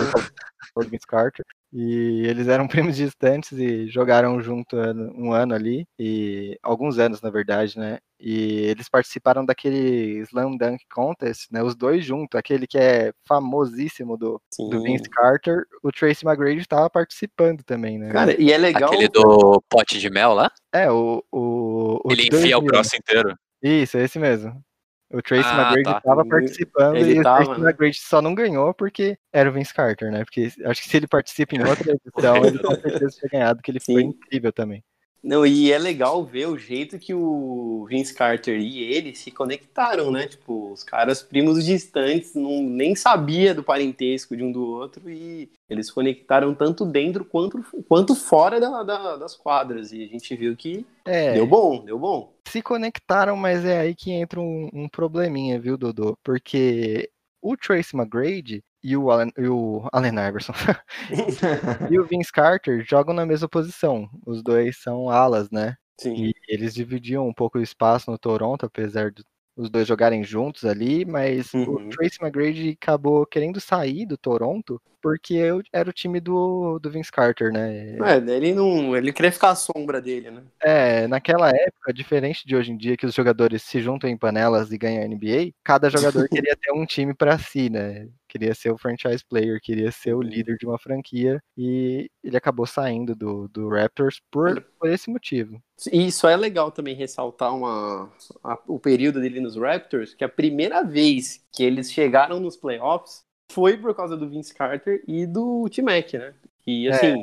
por Vince Carter. E eles eram primos distantes e jogaram junto um ano ali, e alguns anos, na verdade, né? E eles participaram daquele Slam Dunk Contest, né? Os dois juntos, aquele que é famosíssimo do, Sim. do Vince Carter. O Tracy McGrady estava participando também, né? Cara, e é legal. Aquele do pote de mel lá? É, o. o, o Ele enfia o 2000, braço inteiro. Isso, é esse mesmo. O Tracy Ah, McGrady tá. participando ele e o tava, Tracy né? McGrady só não ganhou porque era o Vince Carter, né? Porque acho que se ele participa em outra edição, ele com certeza tinha ganhado, porque ele foi Sim. incrível também. Não, e é legal ver o jeito que o Vince Carter e ele se conectaram, né? Tipo, os caras primos distantes, não, nem sabia do parentesco de um do outro e eles se conectaram tanto dentro quanto, quanto fora da- da- das quadras. E a gente viu que É, deu bom, deu bom. se conectaram, mas é aí que entra um, um probleminha, viu, Dodô? Porque o Tracy McGrady e o Allen, e o Allen Iverson e o Vince Carter jogam na mesma posição. Os dois são alas, né? Sim. E eles dividiam um pouco o espaço no Toronto, apesar de os dois jogarem juntos ali, mas Uhum. o Tracy McGrady acabou querendo sair do Toronto porque eu- era o time do, do Vince Carter, né? É, ele não. Ele queria ficar à sombra dele, né? É, naquela época, diferente de hoje em dia, que os jogadores se juntam em panelas e ganham a NBA, cada jogador queria ter um time pra si, né? Queria ser o franchise player, queria ser o Uhum. líder de uma franquia e ele acabou saindo do, do Raptors por, por esse motivo. E isso é legal também ressaltar uma, a- o período dele nos Raptors, que a primeira vez que eles chegaram nos playoffs foi por causa do Vince Carter e do T-Mac, né? E assim,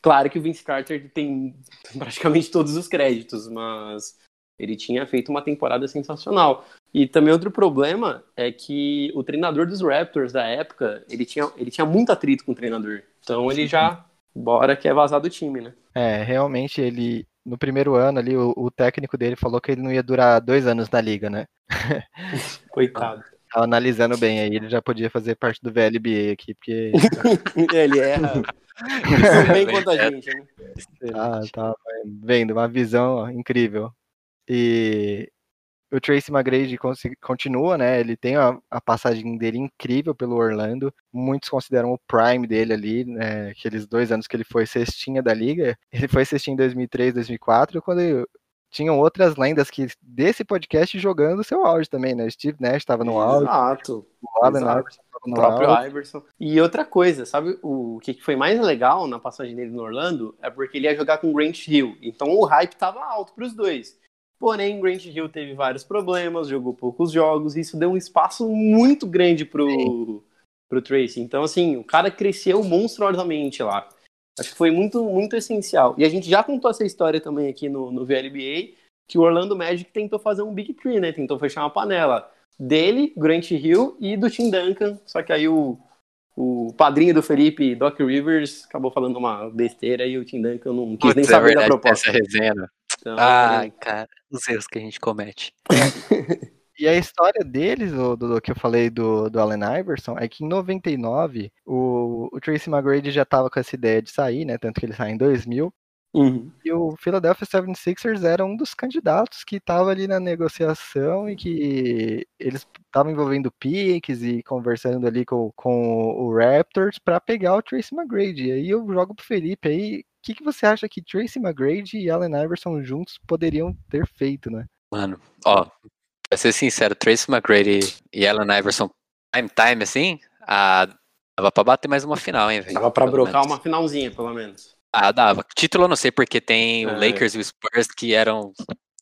claro que o Vince Carter tem praticamente todos os créditos, mas ele tinha feito uma temporada sensacional. E também outro problema é que o treinador dos Raptors da época, ele tinha, ele tinha muito atrito com o treinador. Então ele já, bora que é vazar do time, né? É, realmente ele, no primeiro ano ali, o, o técnico dele falou que ele não ia durar dois anos na liga, né? Coitado. Tava analisando bem aí, ele já podia fazer parte do VLBA aqui, porque ele erra tão bem quanto a gente, né? tá, tá vendo, uma visão ó, incrível. E o Tracy McGrady continua, né? Ele tem a, a passagem dele incrível pelo Orlando. Muitos consideram o prime dele ali, né? Aqueles dois anos que ele foi cestinha da liga. Ele foi cestinha em 2003, 2004, quando tinham outras lendas que desse podcast jogando seu auge também, né? Steve Nash estava no auge, Exato. o Allen. Iverson no próprio auge. Iverson. E outra coisa, sabe o que que foi mais legal na passagem dele no Orlando? É porque ele ia jogar com o Grant Hill. Então o hype tava alto pros dois. Porém, Grant Hill teve vários problemas, jogou poucos jogos, e isso deu um espaço muito grande pro, pro Tracy. Então, assim, o cara cresceu monstruosamente lá. Acho que foi muito, muito essencial. E a gente já contou essa história também aqui no, no VLBA, que o Orlando Magic tentou fazer um Big Three, né? Tentou fechar uma panela dele, Grant Hill e do Tim Duncan. Só que aí o, o padrinho do Felipe, Doc Rivers, acabou falando uma besteira e o Tim Duncan não quis nem Putz, é saber da verdade, proposta. essa resenha. Então, Ai, cara, os erros que a gente comete. E a história deles, o, do, do que eu falei do, do Allen Iverson, é que em 99 o, o Tracy McGrady já estava com essa ideia de sair, né? Tanto que ele sai em 2000. uhum. E o Philadelphia 76ers era um dos candidatos que estava ali na negociação e que eles estavam envolvendo piques e conversando ali com, com o Raptors para pegar o Tracy McGrady. E aí eu jogo pro Felipe aí. O que, que você acha que Tracy McGrady e Allen Iverson juntos poderiam ter feito, né? Mano, ó, pra ser sincero, Tracy McGrady e Allen Iverson time time, assim, ah, dava pra bater mais uma final, hein, velho? Dava pra brocar menos. uma finalzinha, pelo menos. Ah, dava. Título eu não sei, porque tem o É. Lakers e o Spurs que eram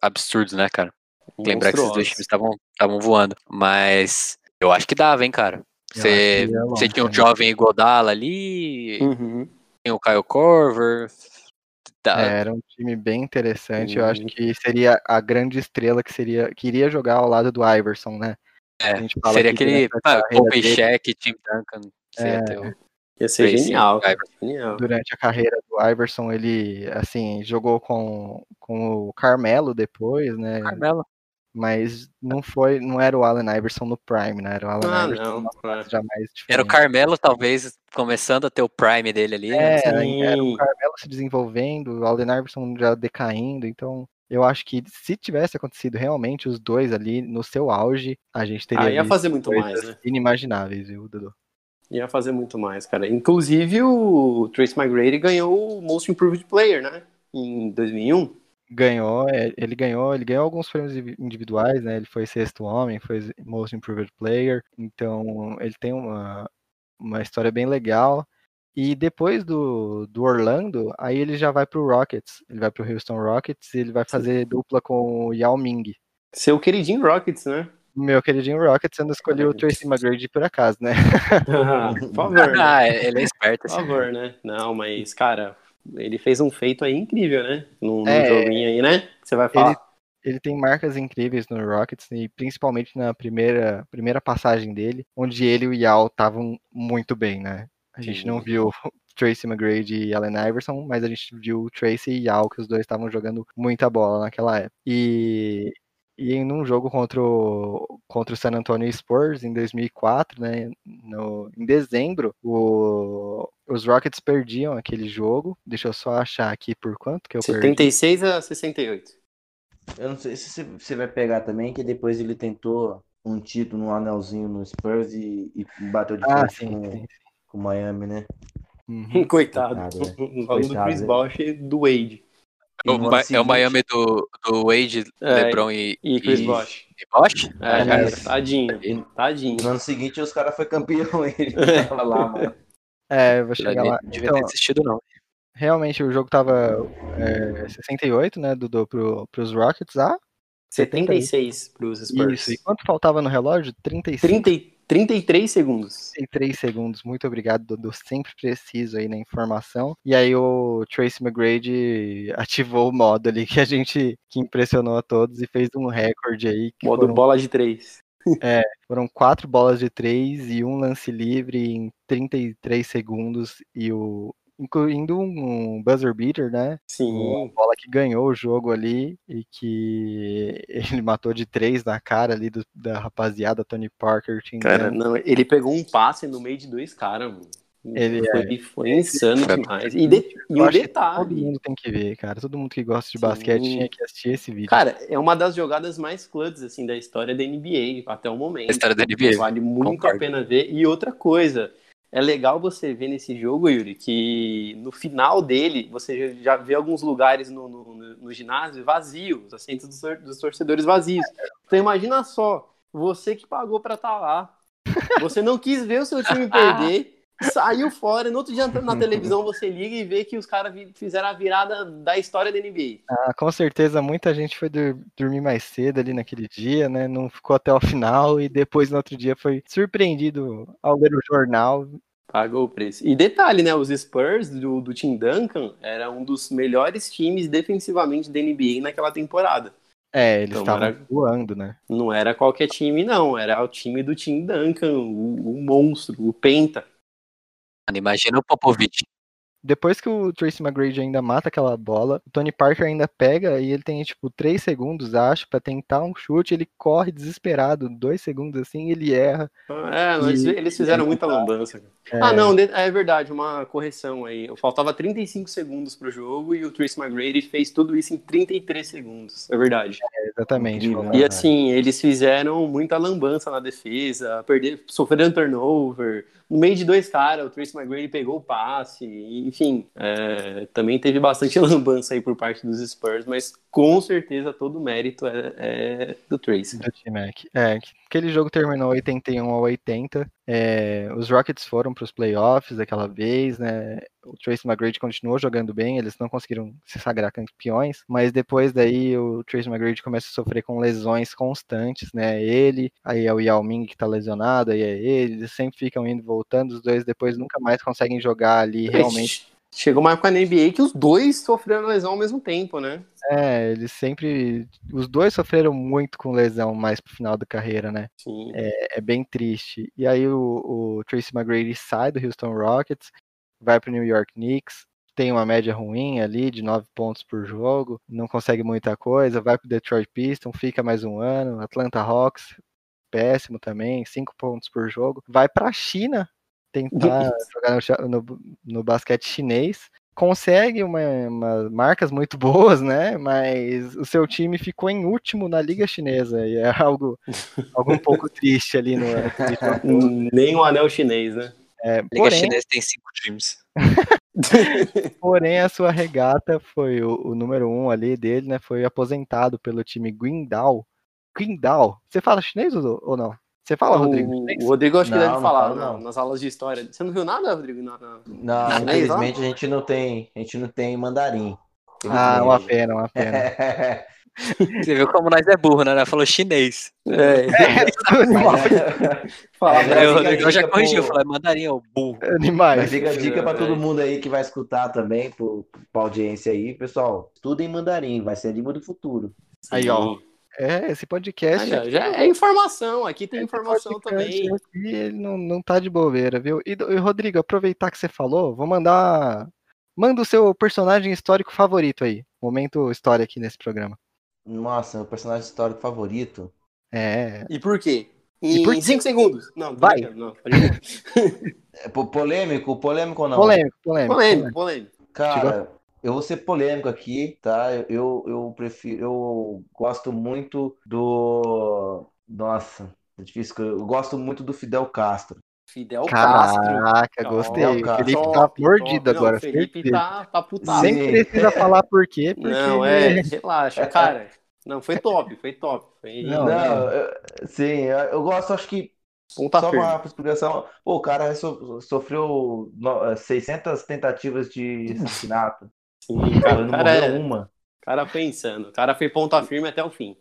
absurdos, né, cara? Lembrar que esses dois times estavam estavam voando. Mas eu acho que dava, hein, cara. Você tinha um também. jovem Iguodala ali, Uhum. Tinha o Kyle Korver. Tá, É, era um time bem interessante. Eu acho que seria a grande estrela que seria que iria jogar ao lado do Iverson, né? É, A gente fala seria aquele Shaq, Tim Duncan. É. Ia ser genial. Genial. durante a carreira do Iverson, ele assim jogou com, com o Carmelo depois, né? Carmelo. Mas não foi, não era o Allen Iverson no prime, né? Era o Allen Ah, Iverson não. numa fase já mais Era o. Carmelo, talvez, começando a ter o prime dele ali. né? É, era o Carmelo se desenvolvendo, o Allen Iverson já decaindo, então eu acho que se tivesse acontecido realmente os dois ali no seu auge, a gente teria Ah, ia fazer muito mais, né? inimagináveis, viu, Dudu? Ia fazer muito mais, cara. Inclusive, o Trace McGrady ganhou o Most Improved Player, né? Em 2001. Ganhou, é, ele ganhou, ele ganhou alguns prêmios indivi- individuais, né? Ele foi sexto homem, foi Most Improved Player, então ele tem uma, uma história bem legal. E depois do, do Orlando, aí ele já vai pro Rockets, ele vai pro Houston Rockets e ele vai fazer dupla com o Yao Ming. Seu queridinho Rockets, né? Meu queridinho Rockets, eu não escolhi o Tracy McGrady por acaso, né? Por favor, né? Ah, ele é esperto. Por Assim. favor, né? Não, mas, cara, ele fez um feito aí incrível, né? Num, num É. joguinho aí, né? Que você vai falar. Ele tem marcas incríveis no Rockets, e principalmente na primeira, primeira passagem dele, onde ele e o Yao estavam muito bem, né? A gente não viu Tracy McGrady e Allen Iverson, mas a gente viu Tracy e Yao, que os dois estavam jogando muita bola naquela época. E, e em um jogo contra o, contra o San Antonio Spurs, em 2004, né, no, em dezembro, o, os Rockets perdiam aquele jogo. Deixa eu só achar aqui por quanto que eu perdi. 76 a 68. Eu não sei se você- vai pegar também, que depois ele tentou um título, um anelzinho no Spurs e, e bateu de Ah, frente sim, com, sim. com o Miami, né? Uhum. Coitado. Coitado, né? Falando do Coitado, Chris? Bosh e do Wade. É o, Ma- é Miami do, do Wade, É, LeBron e, E Chris e- Bosh. e Bosh? É, já é, era. tadinho. Tadinho. No ano seguinte os caras foram campeão ele tava lá, mano. É, eu vou chegar lá. Não devia Então, ter assistido, não. realmente, o jogo tava é, 68, né, Dudu, pro, pros Rockets. Ah, 76 pros Spurs. isso. E quanto faltava no relógio? 35. 30, e- 33 segundos. 33 segundos. Muito obrigado, Dudu. Sempre preciso aí na informação. E aí o Tracy McGrady ativou o modo ali que a gente que impressionou a todos e fez um recorde aí. Modo foram, bola de 3. foram quatro bolas de três e um lance livre em 33 segundos. E o. Incluindo um buzzer beater, né? Uma Sim. bola que ganhou o jogo ali e que ele matou de três na cara ali do- da rapaziada, Tony Parker, Tim Cara, não, ele pegou um passe no meio de dois caras, mano. Ele foi, foi insano demais. E, de- e um que Todo detalhe. mundo tem que ver, cara. Todo mundo que gosta de Sim. basquete tinha que assistir esse vídeo. Cara, é uma das jogadas mais clutches assim da história da NBA até o momento. A história da NBA. Vale muito concordo. a pena ver. E outra coisa, é legal você ver nesse jogo, Yuri, que no final dele você já vê alguns lugares no, no, no ginásio vazios, os assentos dos, dos torcedores vazios. Então imagina só, você que pagou pra estar lá, você não quis ver o seu time perder. Saiu fora, no outro dia na televisão você liga e vê que os caras fizeram a virada da história da NBA. Ah, com certeza muita gente foi dormir mais cedo ali naquele dia, né? Não ficou até o final e depois no outro dia foi surpreendido ao ler o jornal. Pagou o preço. E detalhe, né? Os Spurs do, do Tim Duncan era um dos melhores times defensivamente da NBA naquela temporada. É, eles Então, estavam era- voando, né? Não era qualquer time, não. Era o time do Tim Duncan, o, o monstro, o Penta. Imagina o Popovich. Depois que o Tracy McGrady ainda mata aquela bola, o Tony Parker ainda pega e ele tem, tipo, 3 segundos, acho, pra tentar um chute. Ele corre desesperado, 2 segundos assim, ele erra. É, mas E- eles fizeram muita lambança. É, Ah, não, é verdade, uma correção aí. Faltava 35 segundos pro jogo e o Tracy McGrady fez tudo isso em 33 segundos. É verdade. Exatamente. Incrível, falando. E assim, eles fizeram muita lambança na defesa, perder, sofreram turnover. No meio de dois caras, o Tracy McGrady pegou o passe. Enfim, é, também teve bastante lambança aí por parte dos Spurs, mas com certeza todo o mérito é, é do Tracy. do T-Mac. É, que- aquele jogo terminou 81 a 80. É, os Rockets foram para os playoffs daquela vez, né? O Tracy McGrady continuou jogando bem, eles não conseguiram se sagrar campeões, mas depois daí o Tracy McGrady começa a sofrer com lesões constantes, né? Ele, aí é o Yao Ming que tá lesionado, aí é ele, eles sempre ficam indo e voltando, os dois depois nunca mais conseguem jogar ali realmente. Chegou uma época na NBA que os dois sofreram lesão ao mesmo tempo, né? É, eles sempre. Os dois sofreram muito com lesão mais pro final da carreira, né? Sim. é bem triste. E aí o, o Tracy McGrady sai do Houston Rockets, vai para o New York Knicks, tem uma média ruim ali de 9 pontos por jogo, não consegue muita coisa, vai para o Detroit Pistons, fica mais um ano, Atlanta Hawks, péssimo também, 5 pontos por jogo, vai para a China tentar jogar no, no, no basquete chinês. Consegue uma, uma- marcas muito boas, né? Mas o seu time ficou em último na Liga Chinesa. E é algo, algo um pouco triste ali no. Nem o anel chinês, né? É, A Liga porém, Chinesa tem cinco times. porém, a sua regata foi o, o número um ali dele, né? Foi aposentado pelo time Guindao. Guindao. Você fala chinês ou não? Você fala, Rodrigo? O, chinês? o Rodrigo acho que Não, deve não falar falo, na- não. nas aulas de história. Você não viu nada, Rodrigo? Na- na- Não, Chinês, infelizmente a gente não tem, a gente não tem mandarim. Ah, uma pena, uma pena. Você viu como nós é burro, né? Nós falou chinês. É, Fala, Aí fica o a Rodrigo já corrigiu, pro- falou, mandarim, ô burro. Animais. Mas fica a dica para É. todo mundo aí que vai escutar também, pro, pra audiência aí, pessoal. Estudem mandarim, vai ser a língua do futuro. Aí, ó. É, esse podcast. Ah, já, já é informação, aqui tem informação também. aqui, ele não, não tá de bobeira, viu? E, e, Rodrigo, aproveitar que você falou, vou mandar. Manda o seu personagem histórico favorito aí. Momento história aqui nesse programa. Nossa, meu personagem histórico favorito. É. E por quê? E Em por quê? 5 segundos. Não, Vai. Não. É po- polêmico? Polêmico ou não? Polêmico, polêmico. polêmico, polêmico. Cara, eu vou ser polêmico aqui, tá? Eu, eu prefiro, eu gosto muito do. Nossa, é difícil. Eu gosto muito do Fidel Castro. Fidel Castro. Caraca, gostei. Fidel O Castro. Felipe Top, tá top. mordido Não, agora. O Felipe certeza. tá, tá putado. Nem precisa falar por quê, porque Não, é, relaxa, cara. Não, foi top, foi top. Foi Não, Não, eu- sim, eu, gosto, acho que ponta só firme. uma explicação. Pô, o cara so- sofreu no- 600 tentativas de assassinato. Sim, cara, o não cara, morreu é, uma. o cara foi insano. O cara foi ponta firme até o fim.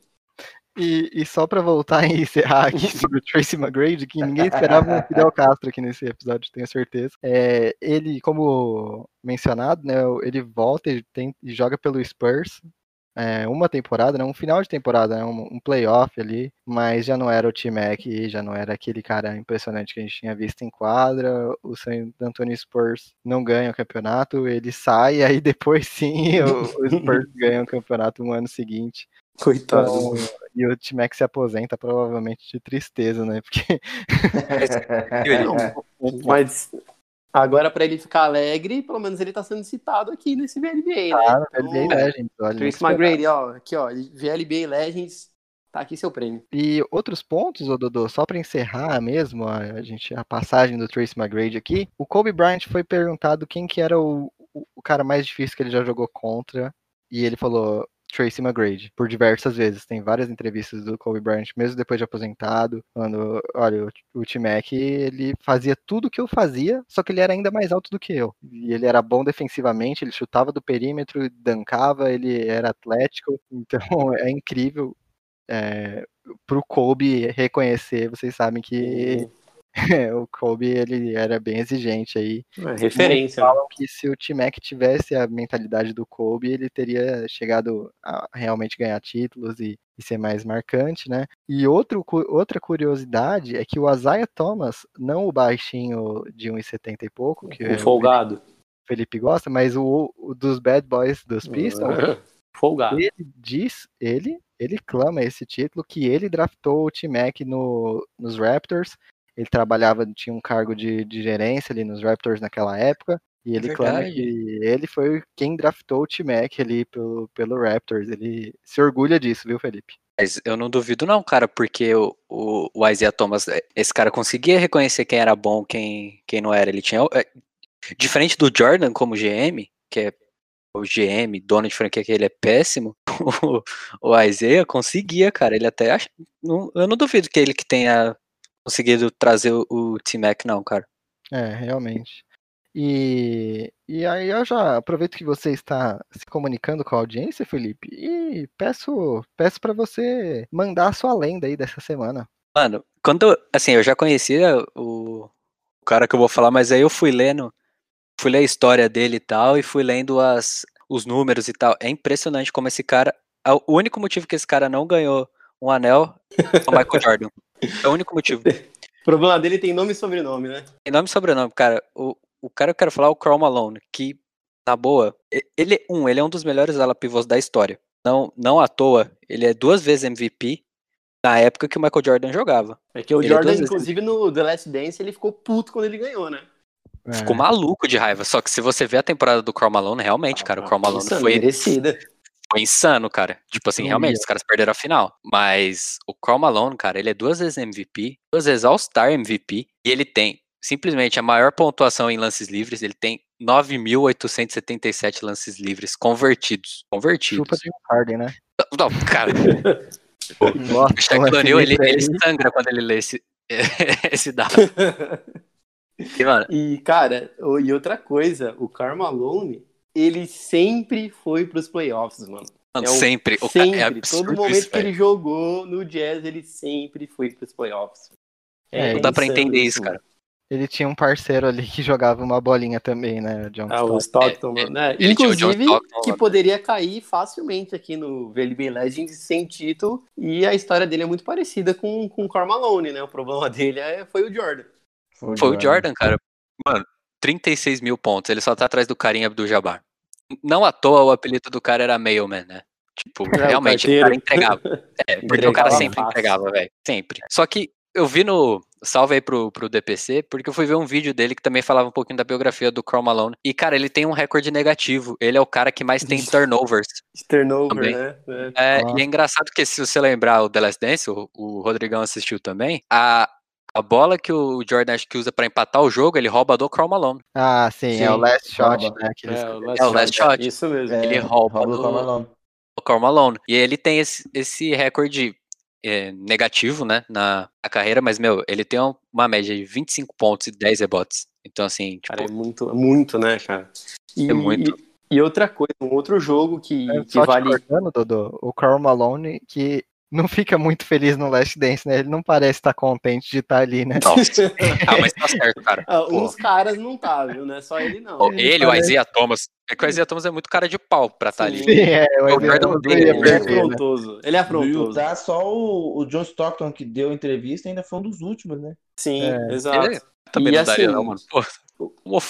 E, e só pra voltar e encerrar aqui sobre o Tracy McGrady, que ninguém esperava um Fidel Castro aqui nesse episódio, tenho certeza. É, ele, como mencionado, né, ele volta e, tem- e joga pelo Spurs. É, uma temporada, né, um final de temporada, né, um, um playoff ali, mas já não era o T-Mac, já não era aquele cara impressionante que a gente tinha visto em quadra. O San Antonio Spurs não ganha o campeonato, ele sai, e aí depois sim o, o Spurs ganha o campeonato no ano seguinte. Coitado. Então, e o T-Mac se aposenta provavelmente de tristeza, né? Porque mas agora pra ele ficar alegre, pelo menos ele tá sendo citado aqui nesse VLBA, né? no Então, NBA Legends, olha. Trace esperava. McGrady, ó, aqui ó, VLBA Legends, tá aqui seu prêmio. E outros pontos, ô Dodô, só pra encerrar mesmo a, a gente, a passagem do Trace McGrady aqui, o Kobe Bryant foi perguntado quem que era o, o, o cara mais difícil que ele já jogou contra, e ele falou Tracy McGrady, por diversas vezes. Tem várias entrevistas do Kobe Bryant, mesmo depois de aposentado, falando, olha, o, o T-Mac, ele fazia tudo que eu fazia, só que ele era ainda mais alto do que eu. E ele era bom defensivamente, ele chutava do perímetro, dancava, ele era atlético, então é incrível é, pro Kobe reconhecer, vocês sabem que o Kobe ele era bem exigente aí. É, referência. né? Falam que se o T-Mac tivesse a mentalidade do Kobe, ele teria chegado a realmente ganhar títulos e, e ser mais marcante, né? E outro, outra curiosidade é que o Isaiah Thomas, não o baixinho de 1,70 e pouco, que Um o folgado. Felipe gosta, mas o, o dos Bad Boys dos Pistons, folgado. ele diz, ele, ele clama esse título que ele draftou o T-Mac no, nos Raptors. Ele trabalhava, tinha um cargo de, de gerência ali nos Raptors naquela época. E ele clama Verdade. que ele foi quem draftou o T-Mac ali pelo, pelo Raptors. Ele se orgulha disso, viu, Felipe? Mas eu não duvido não, cara, porque o, o, o Isaiah Thomas, eh, esse cara conseguia reconhecer quem era bom, quem, quem não era. Ele tinha. é, diferente do Jordan como GM, que é o GM, dono de franquia, que ele é péssimo, o, o Isaiah conseguia, cara. Ele até acha. não- eu não duvido que ele que tenha conseguido trazer o, o T-Mac, não, cara. É, realmente. E, e aí eu já aproveito que você está se comunicando com a audiência, Felipe, e peço peço para você mandar a sua lenda aí dessa semana. Mano, quando. Assim, eu já conhecia o, o cara que eu vou falar, mas aí eu fui lendo. Fui ler a história dele e tal, e fui lendo as, os números e tal. É impressionante como esse cara. a- O único motivo que esse cara não ganhou um anel é o Michael Jordan. É o único motivo. O problema dele tem nome e sobrenome, né? Tem nome e sobrenome, cara. O, o cara que eu quero falar é o Karl Malone, que, na boa, ele, um, ele é um dos melhores ala pivôs da história. Não, não à toa, ele é duas vezes MVP na época que o Michael Jordan jogava. É que o Ele é Jordan, vezes- inclusive, no The Last Dance, ele ficou puto quando ele ganhou, né? Ficou maluco de raiva. Só que se você vê a temporada do Karl Malone, realmente, cara, o Karl Malone Insano, foi, merecida. Foi insano, cara. Tipo assim, realmente, os caras perderam a final. Mas o Karl Malone, cara, ele é duas vezes MVP, duas vezes All-Star MVP, e ele tem simplesmente a maior pontuação em lances livres, ele tem 9.877 lances livres convertidos. Convertidos. Chupa de Harden, né? Não, cara, Nossa, o Shaquille O'Neal, ele, ele sangra quando ele lê esse, esse dado. E, mano, E, cara, e outra coisa, o Karl Malone, ele sempre foi pros playoffs, mano. mano, É o- sempre. O sempre. é absurdo Todo momento isso, que velho. ele jogou no Jazz, ele sempre foi pros playoffs. É, Não dá pra entender isso, cara. Ele tinha um parceiro ali que jogava uma bolinha também, né? John Ah, o Stockton. Mano, né? ele tinha o John Inclusive, Stockton que poderia cair facilmente aqui no VLB Legends sem título. E a história dele é muito parecida com, com o Karl Malone, né? O problema dele é, foi o Jordan. Foi o Jordan, cara. Mano, 36 mil pontos. Ele só tá atrás do Karim Abdul-Jabbar. Não à toa o apelido do cara era Mailman, né? Tipo, É, o realmente, o cara entregava. É, porque o cara Entregava sempre fácil. entregava, velho. Sempre. Só que eu vi no. Salve aí pro, pro DPC, porque eu fui ver um vídeo dele que também falava um pouquinho da biografia do Karl Malone. E, cara, ele tem um recorde negativo. Ele é o cara que mais tem turnovers. Turnover, Também. né? É. É, Nossa. e é engraçado que se você lembrar o The Last Dance, o, o Rodrigão assistiu também, a, a bola que o Jordan acho que usa pra empatar o jogo, ele rouba do Karl Malone. Ah, sim, Sim, é o last shot, rouba. né? que eles- É, o É, o last shot. Isso mesmo. É, Ele rouba do do- Karl Malone. O Karl Malone. E ele tem esse, esse recorde é, negativo, né, na, na carreira, mas, meu, ele tem um- uma média de 25 pontos e 10 rebotes. Então, assim, tipo, Cara, é muito, muito, né, cara? E, É muito. E, e outra coisa, um outro jogo que, É, que vale. cortando, Dodô, o Karl Malone, que não fica muito feliz no Last Dance, né? Ele não parece estar contente de estar ali, né? nossa. ah, mas tá certo, cara. Ah, uns caras não tá, viu? Não é só ele, não. Pô, ele Ele, o parece- Isaiah Thomas. É que o Isaiah Thomas é muito cara de pau pra estar Sim. ali. Sim, é, o O Isaiah Jordan Thomas Bale, ia Ele é perder, né? afrontoso. Ele é afrontoso. Utah, só o, o John Stockton que deu entrevista ainda foi um dos últimos, né? Sim, É. exato. Ele também E não daria, assim, não, mano. Pô,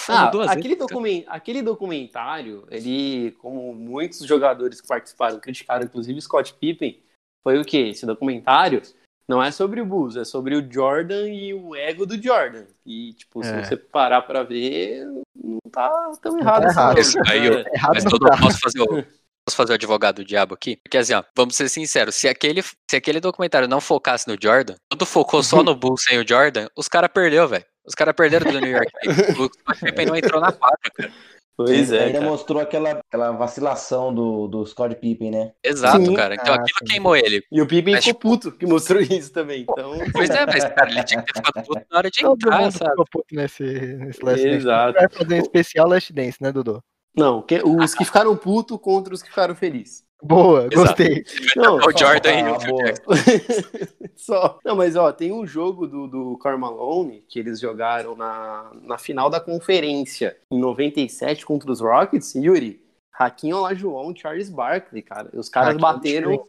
Ah, aquele, vezes. cara. documen- aquele documentário, ele, como muitos jogadores que participaram, criticaram, inclusive Scott Pippen, foi o quê? Esse documentário não é sobre o Bulls, é sobre o Jordan e o ego do Jordan. E, tipo, se É. você parar pra ver, não tá tão tá errado assim, errado. não. Isso aí, eu- É. Errado Mas todo tá. posso fazer o posso fazer o advogado do diabo aqui? Porque assim, ó, vamos ser sinceros, se aquele, se aquele documentário não focasse no Jordan, tudo focou só no Bulls sem o Jordan, os caras perdeu, velho. Os caras perderam do New York. O Scott Pippen não entrou na quadra, cara. Pois Ainda- é, ainda cara. mostrou aquela, aquela vacilação do, do Scott Pippen, né? Exato, Sim. cara. Então Ah, aquilo sim. queimou ele. E o Pippen Mas, ficou puto que mostrou isso também. Então, Pois é, mas cara, ele tinha que ter ficado puto na hora de Todo entrar, mundo sabe? ficou puto nesse, nesse Last Dance. Exato. Vai fazer um especial Last Dance, né, Dodô? não, que- os que ficaram putos contra os que ficaram felizes. Boa, Exato. gostei. Não, O Jordan e Ah, o Phil boa. Jackson. Só. Não, mas ó, tem um jogo do, do Karl Malone que eles jogaram na, na final da conferência em 97 contra os Rockets. Yuri, Raquinho Olajuwon, Charles Barkley, cara. Os caras Hakim bateram,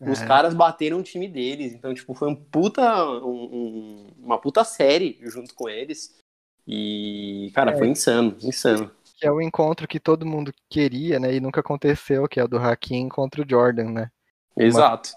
os É. caras bateram o time deles. Então, tipo, foi um puta, um- um- uma puta série junto com eles. E, cara, É. foi insano, insano. Que é o encontro que todo mundo queria, né? E nunca aconteceu, que é o do Hakim contra o Jordan, né? Exato.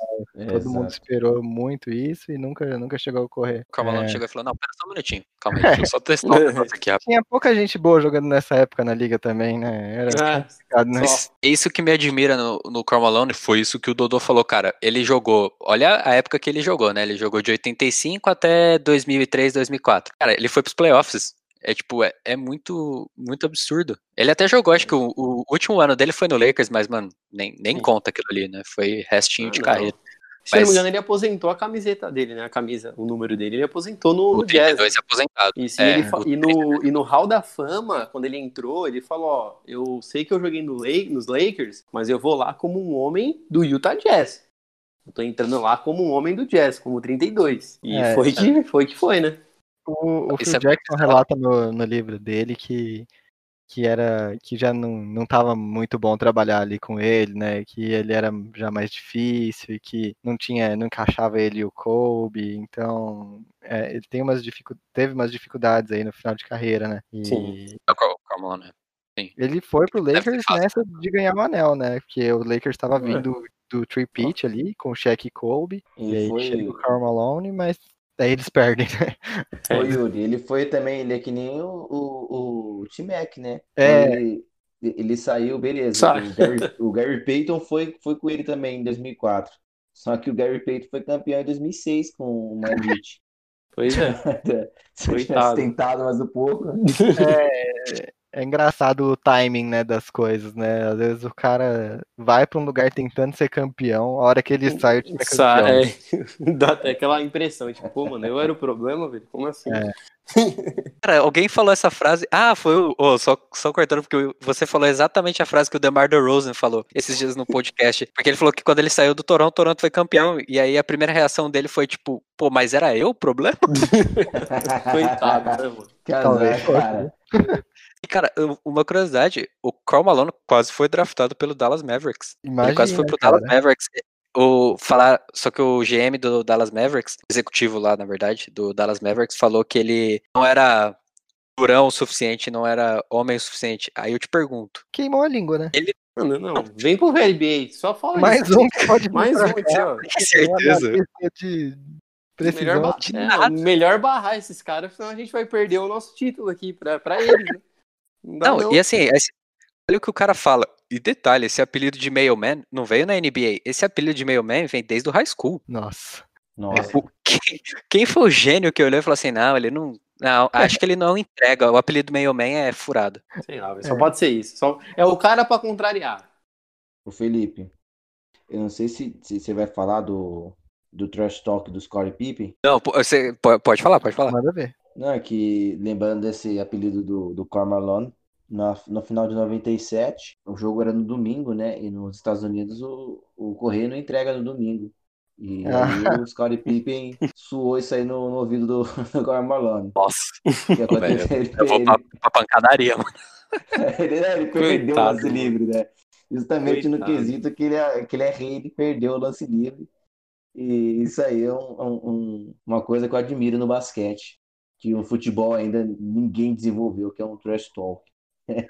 Todo mundo esperou muito isso e nunca, nunca chegou a ocorrer. O Carmelo É. chegou e falou: Não, pera só um minutinho. Calma aí, deixa eu só testar um negócio aqui. Tinha pouca gente boa jogando nessa época na liga também, né? Era É, complicado, né? isso que me admira no, no Karl Malone foi isso que o Dodô falou, cara. Ele jogou, olha a época que ele jogou, né? Ele jogou de 85 até 2003, 2004. Cara, ele foi pros playoffs. É tipo, é, é muito, muito absurdo. Ele até jogou, acho que o, o último ano dele foi no Lakers, mas, mano, nem, nem Sim. conta aquilo ali, né? Foi restinho Ah, de não. carreira. Se eu não Mas- me engano, ele aposentou a camiseta dele, né? A camisa, o número dele, ele aposentou no, O no Jazz. 32 é aposentado. E, sim, É, ele e, no, e no Hall da Fama, quando ele entrou, ele falou: Ó, eu sei que eu joguei no La- nos Lakers, mas eu vou lá como um homem do Utah Jazz. Eu tô entrando lá como um homem do Jazz, como 32. E É, foi, que, foi que foi, né? O, o Phil é Jackson relata no, no livro dele que, que era que já não, não tava muito bom trabalhar ali com ele, né? Que ele era já mais difícil e que não tinha, não encaixava ele e o Kobe, então é, ele tem umas dificu teve umas dificuldades aí no final de carreira, né? E Sim. É o Karl Karl Malone. ele foi pro Lakers nessa de ganhar o anel, né? Porque o Lakers estava É. vindo do three-peat ali com o Shaq e Kobe, e Ele aí foi, chega o Karl Malone, mas daí eles perdem, né? foi, Yuri, ele foi também, ele é que nem o, o, o T-Mac, né? É. Ele, ele saiu, beleza. Sai. O Gary, o Gary Payton foi, foi com ele também em 2004. Só que o Gary Payton foi campeão em 2006 com o Heat. Pois é. Se tivesse tentado mais um pouco. É, é engraçado o timing, né, das coisas, né? Às vezes o cara vai pra um lugar tentando ser campeão, a hora que ele sai, o time é campeão. Sai, dá até aquela impressão, tipo, pô, mano, eu era o problema, velho? Como assim? É. Cara, alguém falou essa frase. Ah, foi o. ô, só, só cortando, porque você falou exatamente a frase que o DeMar DeRozan falou esses dias no podcast. Porque ele falou que quando ele saiu do Toronto, o Toronto foi campeão. E aí a primeira reação dele foi tipo, pô, mas era eu o problema? Coitado, né, mano? Que Talvez cara. E, cara, uma curiosidade: o Karl Malone quase foi draftado pelo Dallas Mavericks. ele quase Imagina, foi pro cara. Dallas Mavericks. O, falar, só que o GM do Dallas Mavericks, executivo lá, na verdade, do Dallas Mavericks, falou que ele não era durão o suficiente, não era homem o suficiente. Aí eu te pergunto, Queimou a língua, né? Não, não, não. Vem pro VLBA, só fala Mais isso. um que pode Mais um ó. com certeza. de. Melhor, ba- é, melhor barrar esses caras, senão a gente vai perder o nosso título aqui pra, pra eles, né? Não, Não, e assim, esse- olha o que o cara fala. E detalhe, esse apelido de Mailman não veio na NBA. Esse apelido de Mailman vem desde o high school. Nossa. Nossa. O- Quem, quem foi o gênio que olhou e falou assim: não, ele não. Não, acho que ele não entrega. O apelido Meio Man é furado. Sei lá, só É. pode ser isso. Só... É o cara pra contrariar. O Felipe, eu não sei se, se você vai falar do, do trash talk do Scottie Pippen. Não, você po- pode falar, pode falar. Manda ver. Não, é que lembrando desse apelido do, do Karl Malone, na, no final de 97, o jogo era no domingo, né? E nos Estados Unidos o, o correio não entrega no domingo. E aí o Scottie Pippen suou isso aí no, no ouvido do, do Karl Malone. Nossa, O que aconteceu? Ele, eu vou pra, pra pancadaria, mano. ele, né, ele perdeu o Coitado, lance livre, né? Justamente no Coitado. quesito que ele, é, que ele é rei, ele perdeu o lance livre. E isso aí é um- um- um- uma coisa que eu admiro no basquete, que o futebol ainda ninguém desenvolveu, que é um trash talk.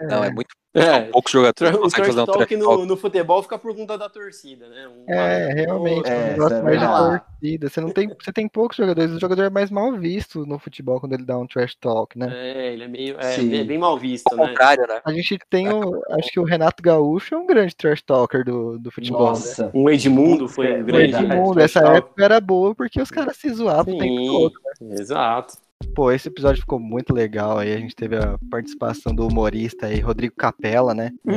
Não, é muito. É, Poucos jogadores o trash fazer um talk trash no, talk. no futebol fica por conta da torcida, né? Um- É, realmente, É, um é mais verdade. torcida. Você não tem, você tem poucos jogadores, o jogador é mais mal visto no futebol quando ele dá um trash talk, né? É, ele é meio. É, Sim. bem, mal visto, né? contrário, né? A gente tem o, acho que o Renato Gaúcho é um grande trash talker do, do futebol, né? Nossa, Um Edmundo foi É, um O grande. verdade, Edmundo, trash essa talk. época era boa porque os caras se zoavam o tempo Sim, todo. exato. Pô, esse episódio ficou muito legal aí. A gente teve a participação do humorista aí, Rodrigo Capella, né? É.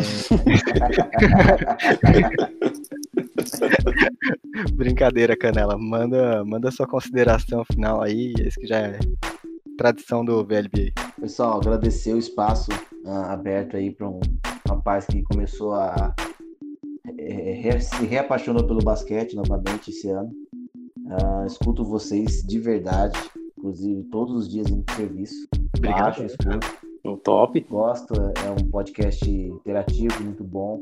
Brincadeira, Canela. Manda, manda sua consideração final aí. Esse que já é tradição do VLB. pessoal, agradecer o espaço ah, aberto aí para um rapaz que começou a é, re- se reapaixonou pelo basquete novamente esse ano. Ah, escuto vocês de verdade, inclusive todos os dias em serviço. Obrigado. Baixo, escuto. O top. Gosto, é um podcast interativo, muito bom.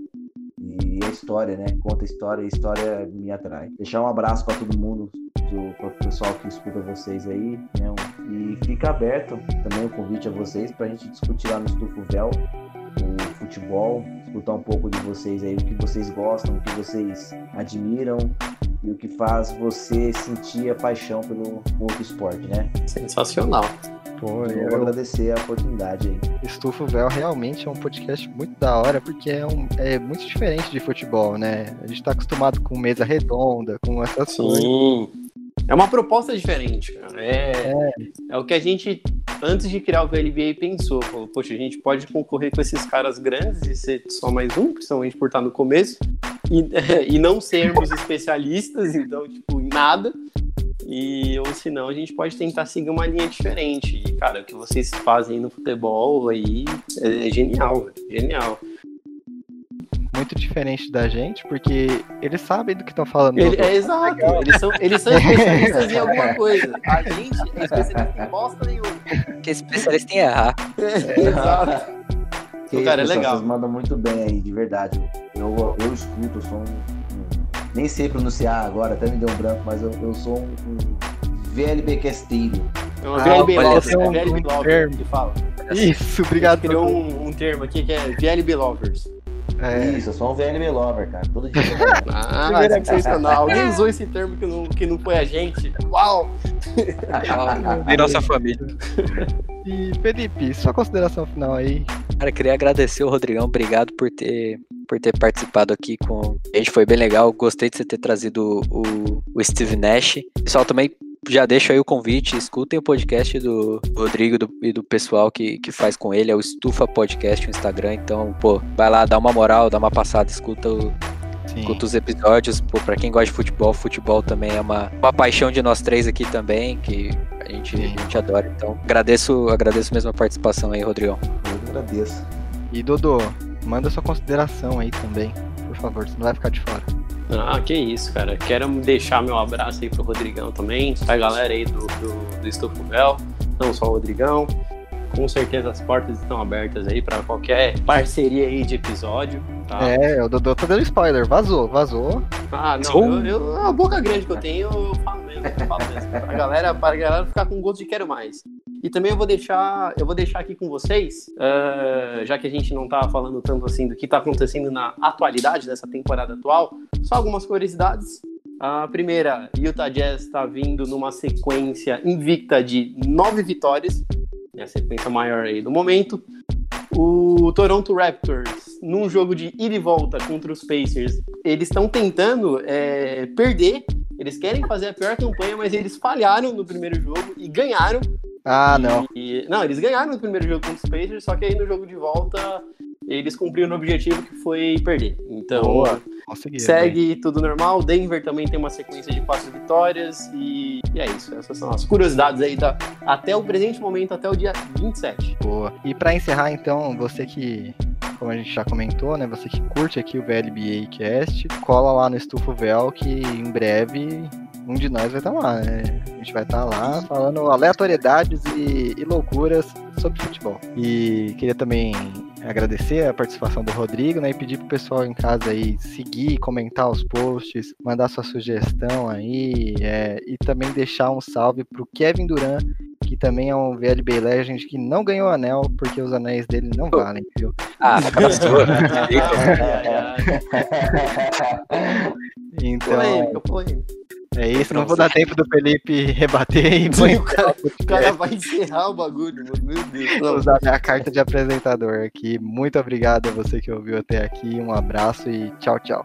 E a história, né? Conta a história, e a história me atrai. Deixar um abraço para todo mundo, para o pessoal que escuta vocês aí, né? E fica aberto também o convite a vocês para a gente discutir lá no Estufo Véu o futebol, escutar um pouco de vocês aí, o que vocês gostam, o que vocês admiram e o que faz você sentir a paixão pelo outro esporte, né? Sensacional. Pô, Eu vou agradecer a oportunidade aí. Estufo Véu realmente é um podcast muito da hora, porque é, um, é muito diferente de futebol, né? A gente tá acostumado com mesa redonda, com essas coisas. Sim. É uma proposta diferente, cara. É, é. o que a gente, antes de criar o VLBA, pensou. Falou, poxa, a gente pode concorrer com esses caras grandes e ser só mais um, principalmente por estar no começo, e, e não sermos especialistas, então, tipo, em nada. E, ou senão a gente pode tentar seguir uma linha diferente. E, cara, o que vocês fazem no futebol aí é, é genial, genial. Muito diferente da gente, porque eles sabem do que estão falando. Ele- é exato, eles são, eles são especialistas em alguma coisa. A gente é especialista em bosta nenhuma. Que especialista em errar. exato. Que Cara, é pessoal, legal. Vocês mandam muito bem aí, de verdade. Eu, eu escuto, eu sou um, um- Nem sei pronunciar agora, até me deu um branco, mas eu, eu sou um, um VLB casteiro. É uma Ah, VLB Lovers, é um- VLB um Lovers termo. que fala. Isso, obrigado. Criou um, um termo aqui que é VLB Lovers. É, Isso, eu sou um VLB lover, cara. Todo dia. Ah, sensacional. Alguém usou esse termo que não, que não foi a gente. Uau! E nossa família. E Felipe, sua consideração final aí. Cara, queria agradecer o Rodrigão, obrigado por ter, por ter participado aqui com a gente, foi bem legal. Gostei de você ter trazido o, o Steve Nash. Pessoal, também já deixo aí o convite, escutem o podcast do Rodrigo do- e do pessoal que, que faz com ele, é o Estufa Podcast no Instagram. Então, pô, vai lá, dá uma moral, dá uma passada, escuta, o- Sim. escuta os episódios. Pô, pra quem gosta de futebol, futebol também é uma, uma paixão de nós três aqui também, que a gente, a gente adora. Então, agradeço, agradeço mesmo a participação aí, Rodrigão. Eu agradeço. E Dodô, manda sua consideração aí também, por favor, você não vai ficar de fora. Ah, que isso, cara. Quero deixar meu abraço aí pro Rodrigão também, pra galera aí do, do, do Estufo Véu, não só o Rodrigão. Com certeza as portas estão abertas aí pra qualquer parceria aí de episódio. Tá? É, o Dodô tá dando spoiler, vazou, vazou. Ah, não, eu, eu- a boca grande que eu tenho, eu falo mesmo, eu falo mesmo. Pra galera, pra galera ficar com gosto de quero mais. E também eu vou deixar, eu vou deixar aqui com vocês, eh, já que a gente não tá falando tanto assim do que tá acontecendo na atualidade dessa temporada atual, só algumas curiosidades. A primeira, Utah Jazz está vindo numa sequência invicta de nove vitórias, a sequência maior aí do momento. O Toronto Raptors, num jogo de ida e volta contra os Pacers, eles estão tentando é, perder Eles querem fazer a pior campanha, mas eles falharam no primeiro jogo e ganharam. Ah, não. E- não, eles ganharam no primeiro jogo contra os Pacers, só que aí no jogo de volta eles cumpriram o objetivo que foi perder. Então, Boa. Segue tudo normal. Denver também tem uma sequência de quatro vitórias e, e é isso. Essas são as curiosidades aí da, até o presente momento, até o dia 27. Boa. E pra encerrar, então, você que, como a gente já comentou, né? Você que curte aqui o VLBA Cast, cola lá no Estufo Véu que em breve um de nós vai estar lá, né? A gente vai estar lá falando aleatoriedades e, e loucuras sobre futebol. E queria também agradecer a participação do Rodrigo, né? E pedir pro pessoal em casa aí seguir, comentar os posts, mandar sua sugestão aí, é, e também deixar um salve pro Kevin Duran, que também é um VLB Legend que não ganhou anel porque os anéis dele não valem, viu? Ah, na sua. Então, Polêmica, polêmica. É isso. Não vou dar tempo do Felipe rebater e Sim, o, cara, o cara vai encerrar o bagulho. Meu Deus. Vou usar minha carta de apresentador aqui. Muito obrigado a você que ouviu até aqui. Um abraço e tchau, tchau.